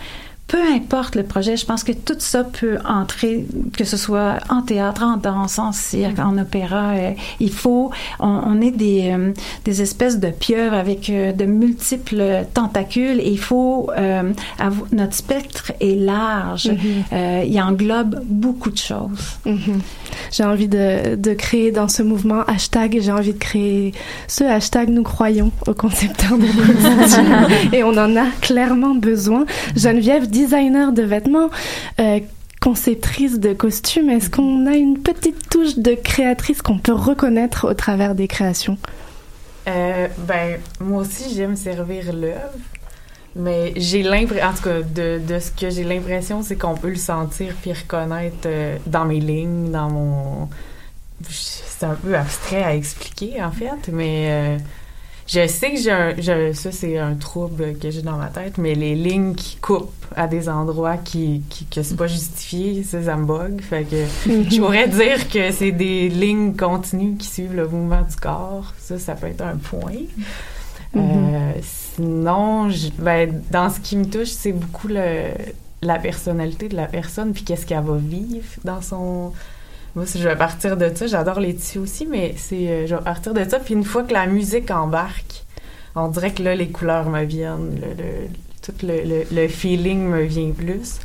peu importe le projet, je pense que tout ça peut entrer, que ce soit en théâtre, en danse, en cirque, en opéra. euh, il faut, on, on est des, euh, des espèces de pieuvres avec euh, de multiples tentacules et il faut, notre spectre est large. Euh, il englobe beaucoup de choses. Mhm. J'ai envie de, de créer dans ce mouvement hashtag, j'ai envie de créer ce hashtag nous croyons aux concepteurs [laughs] de et on en a clairement besoin. Geneviève, designer de vêtements, euh, conceptrice de costumes, est-ce qu'on a une petite touche de créatrice qu'on peut reconnaître au travers des créations? Euh, ben, moi aussi, j'aime servir l'œuvre. Mais j'ai l'impression, en tout cas, de, ce que j'ai l'impression, c'est qu'on peut le sentir puis reconnaître euh, dans mes lignes, dans mon. C'est un peu abstrait à expliquer, en fait, mais euh, je sais que j'ai un. je- ça, c'est un trouble que j'ai dans ma tête, mais les lignes qui coupent à des endroits qui, qui que c'est pas justifié, ça, ça me bug. Fait que Mhm. je pourrais dire que c'est des lignes continues qui suivent le mouvement du corps. Ça, ça peut être un point. Euh, sinon, je- ben, dans ce qui me touche, c'est beaucoup le, la personnalité de la personne, puis qu'est-ce qu'elle va vivre dans son... Moi, si je vais partir de ça. J'adore les tissus aussi, mais c'est euh, je vais partir de ça. Puis une fois que la musique embarque, on dirait que là, les couleurs me viennent, le, le- tout le, le, le feeling me vient plus.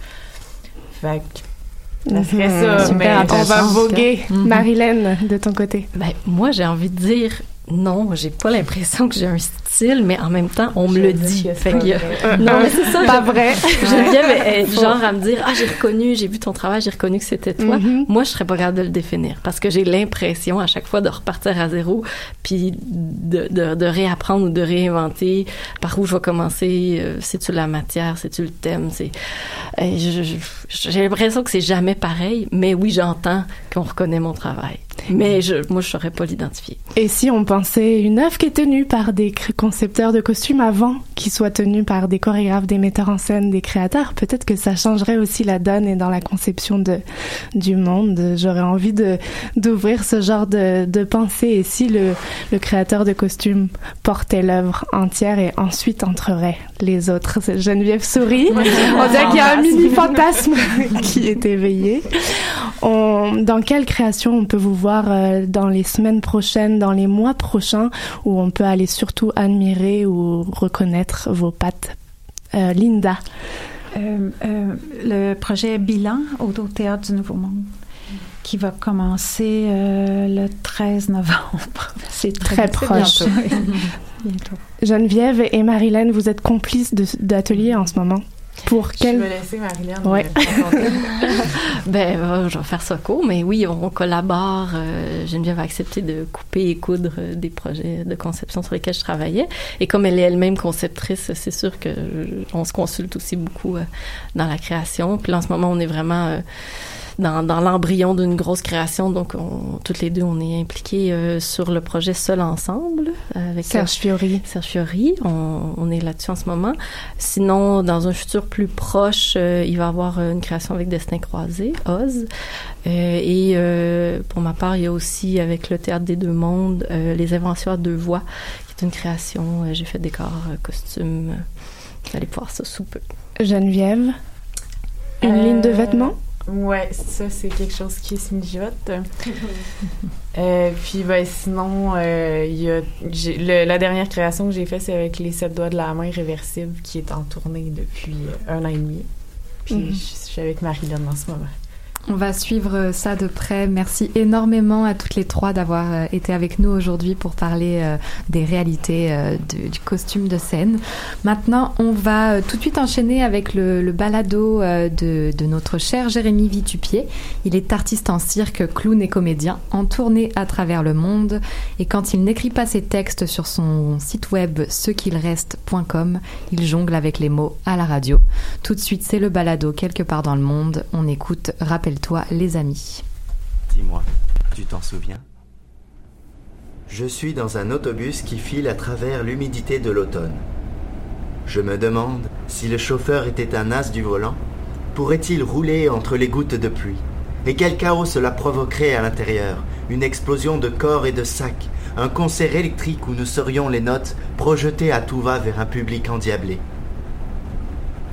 Fait que ça serait Mhm. ça. Mais on va voguer. Marilyn, de ton côté. Ben, moi, j'ai envie de dire non, j'ai pas l'impression que j'ai un style, mais en même temps, on me le dit. Fait qu'il y a- Euh, Non, mais c'est ça. Pas je- vrai. [laughs] Geneviève est Faux. genre à me dire Ah, j'ai reconnu, j'ai vu ton travail, j'ai reconnu que c'était toi. Mhm. Moi, je serais pas capable de le définir parce que j'ai l'impression à chaque fois de repartir à zéro puis de, de, de réapprendre ou de réinventer par où je vais commencer. euh, C'est-tu la matière, c'est-tu le thème? C'est, euh, je- j'ai l'impression que c'est jamais pareil, mais oui, j'entends qu'on reconnaît mon travail. Mais je, moi, je saurais pas l'identifier. Et si on pensait une œuvre qui est tenue par des concepteurs de costumes avant qu'il soit tenu par des chorégraphes, des metteurs en scène, des créateurs, peut-être que ça changerait aussi la donne et dans la conception de du monde. J'aurais envie de d'ouvrir ce genre de, de pensée et si le, le créateur de costumes portait l'œuvre entière et ensuite entrerait les autres? Geneviève sourit. On dirait qu'il y a un mini fantasme [laughs] qui est éveillé. On- dans quelle création on peut vous voir euh, dans les semaines prochaines, dans les mois prochains, où on peut aller surtout admirer ou reconnaître vos pattes Euh, Linda. Euh, euh, le projet Bilan au, Théâtre du Nouveau Monde qui va commencer le 13 novembre. [laughs] C'est très, proche. Bientôt. [laughs] Geneviève et Marilyn, vous êtes complices de- d'atelier en ce moment. Pour Je quel... vais laisser Marilyn. Ouais. euh. [laughs] Ben, euh, je vais faire ça court, mais oui, on collabore. Euh, Geneviève a accepté de couper et coudre des projets de conception sur lesquels je travaillais. Et comme elle est elle-même conceptrice, c'est sûr que on se consulte aussi beaucoup dans la création. Puis là, en ce moment, on est vraiment euh, dans, dans l'embryon d'une grosse création. Donc, on, toutes les deux, on est impliqués euh, sur le projet Seul Ensemble avec Serge Fiori. Serge Fiori, on, on est là-dessus en ce moment. Sinon, dans un futur plus proche, euh, il va y avoir euh, une création avec Destin Croisé, Oz. Euh, et euh, pour ma part, il y a aussi avec le Théâtre des Deux Mondes, euh, Les Inventions à deux voix, qui est une création. euh, J'ai fait décor, euh, costume. Vous allez voir ça sous peu. Geneviève, une Euh, ligne de vêtements? Ouais, ça, c'est quelque chose qui se mijote. [laughs] Euh, puis, ben, sinon, euh, y a, j'ai- le- la dernière création que j'ai faite, c'est avec les sept doigts de la main réversible qui est en tournée depuis un an et demi. Puis, Mhm. je, je suis avec Marilyn en ce moment. On va suivre ça de près. Merci énormément à toutes les trois d'avoir euh, été avec nous aujourd'hui pour parler euh, des réalités euh, du costume de scène. Maintenant, on va tout de suite enchaîner avec le, balado de, notre cher Jérémy Vitupier. Il est artiste en cirque, clown et comédien, en tournée à travers le monde. Et quand il n'écrit pas ses textes sur son site web cequ'ilreste.com, il jongle avec les mots à la radio. Tout de suite, c'est le balado quelque part dans le monde. On écoute Rappelle-toi les amis. Dis-moi, tu t'en souviens? Je suis dans un autobus qui file à travers l'humidité de l'automne. Je me demande si le chauffeur était un as du volant, pourrait-il rouler entre les gouttes de pluie? Et quel chaos cela provoquerait à l'intérieur? Une explosion de corps et de sacs, un concert électrique où nous serions les notes projetées à tout va vers un public endiablé?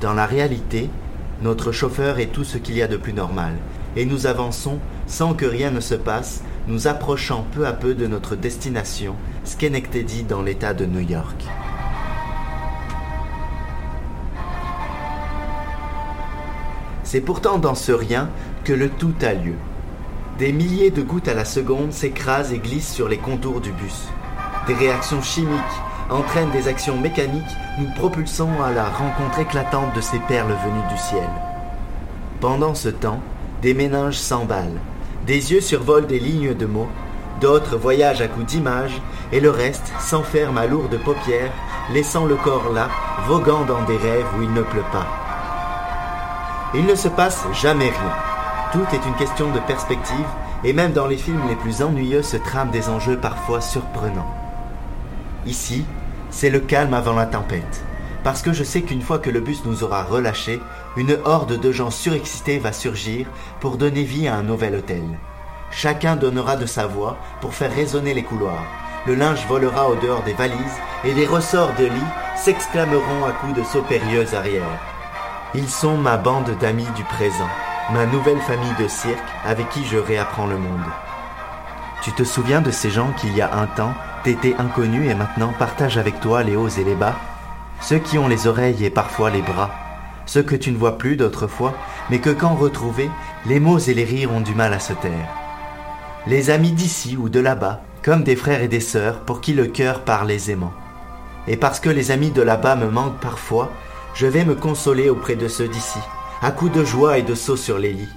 Dans la réalité, notre chauffeur est tout ce qu'il y a de plus normal, et nous avançons sans que rien ne se passe, nous approchant peu à peu de notre destination, Schenectady dans l'État de New York. C'est pourtant dans ce rien que le tout a lieu. Des milliers de gouttes à la seconde s'écrasent et glissent sur les contours du bus. Des réactions chimiques entraînent des actions mécaniques, nous propulsant à la rencontre éclatante de ces perles venues du ciel. Pendant ce temps, des méninges s'emballent, des yeux survolent des lignes de mots, d'autres voyagent à coups d'images, et le reste s'enferme à lourdes paupières, laissant le corps là, voguant dans des rêves où il ne pleut pas. Il ne se passe jamais rien. Tout est une question de perspective, et même dans les films les plus ennuyeux se trament des enjeux parfois surprenants. Ici, c'est le calme avant la tempête, parce que je sais qu'une fois que le bus nous aura relâchés, une horde de gens surexcités va surgir pour donner vie à un nouvel hôtel. Chacun donnera de sa voix pour faire résonner les couloirs. Le linge volera au dehors des valises et les ressorts de lit s'exclameront à coups de sauts périlleux arrière. Ils sont ma bande d'amis du présent, ma nouvelle famille de cirque avec qui je réapprends le monde. Tu te souviens de ces gens qui, il y a un temps, t'étaient inconnus et maintenant partagent avec toi les hauts et les bas? Ceux qui ont les oreilles et parfois les bras. Ceux que tu ne vois plus d'autrefois, mais que quand retrouvés, les mots et les rires ont du mal à se taire. Les amis d'ici ou de là-bas, comme des frères et des sœurs pour qui le cœur parle aisément. Et parce que les amis de là-bas me manquent parfois, je vais me consoler auprès de ceux d'ici, à coups de joie et de sauts sur les lits.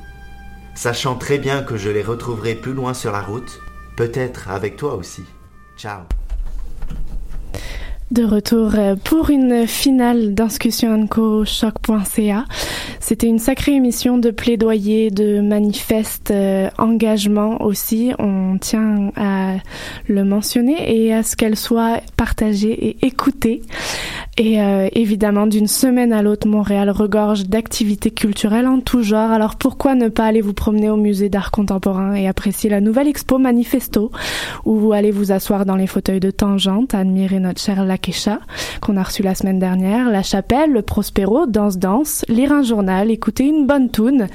Sachant très bien que je les retrouverai plus loin sur la route, peut-être avec toi aussi. Ciao. De retour euh, pour une finale d'inscussion. C'était une sacrée émission de plaidoyer, de manifeste, euh, engagement aussi. On tient à le mentionner et à ce qu'elle soit partagée et écoutée. Et euh, évidemment, d'une semaine à l'autre, Montréal regorge d'activités culturelles en tout genre. Alors pourquoi ne pas aller vous promener au musée d'art contemporain et apprécier la nouvelle expo Manifesto, où vous allez vous asseoir dans les fauteuils de tangente, admirer notre cher Qu'on a reçu la semaine dernière, la chapelle, le Prospero, danse-danse, lire un journal, écouter une bonne tune.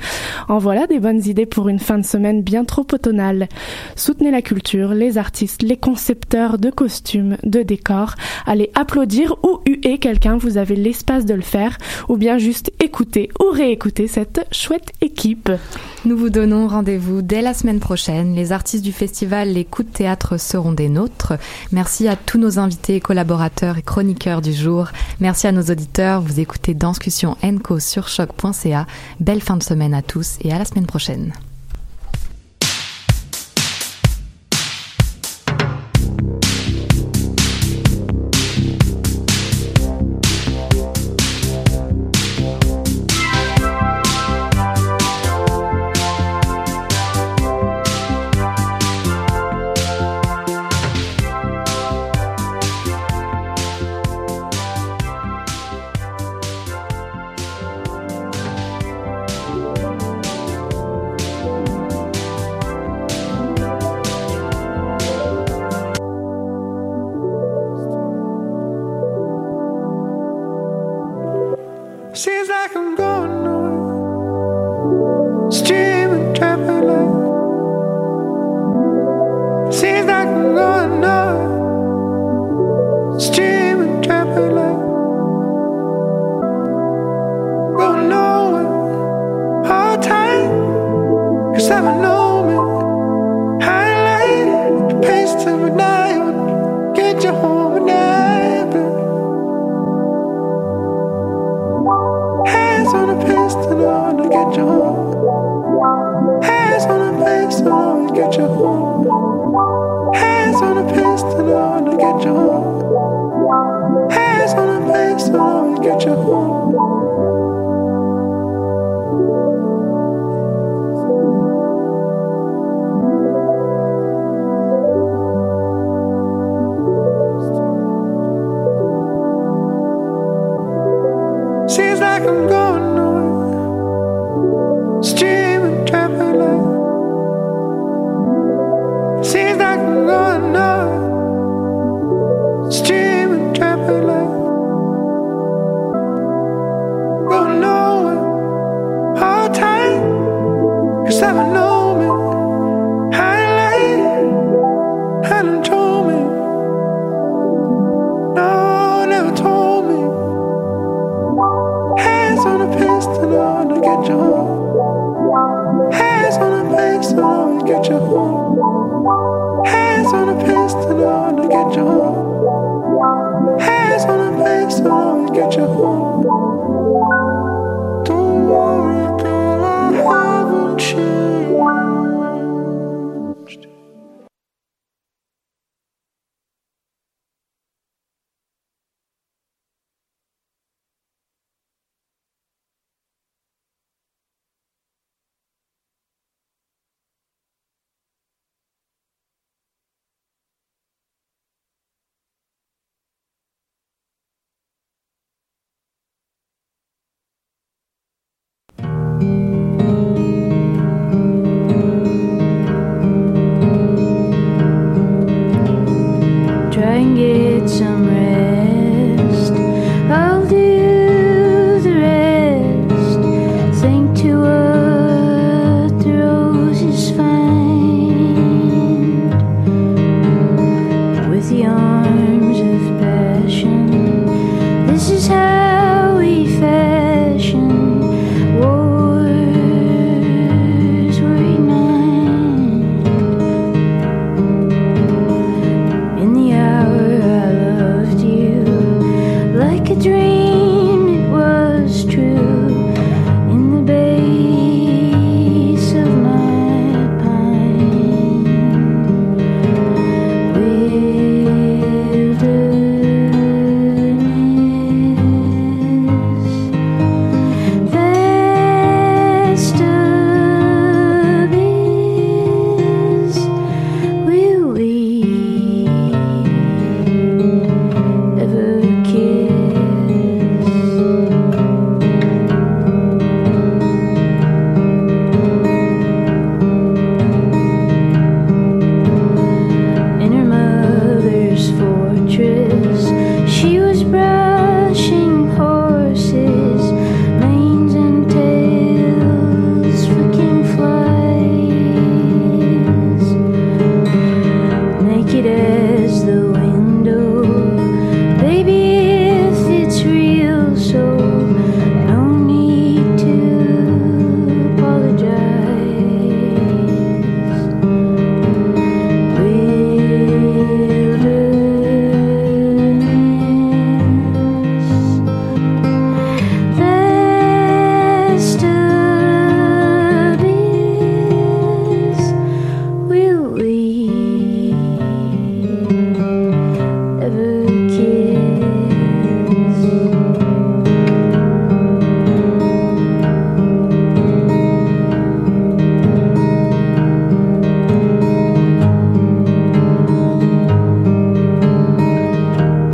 En voilà des bonnes idées pour une fin de semaine bien trop automnale. Soutenez la culture, les artistes, les concepteurs de costumes, de décors. Allez applaudir ou huer quelqu'un, vous avez l'espace de le faire, ou bien juste écouter ou réécouter cette chouette équipe. Nous vous donnons rendez-vous dès la semaine prochaine. Les artistes du festival Les Coups de théâtre seront des nôtres. Merci à tous nos invités, collaborateurs et chroniqueurs du jour. Merci à nos auditeurs. Vous écoutez Danscussion Enco sur choc.ca. Belle fin de semaine à tous et à la semaine prochaine.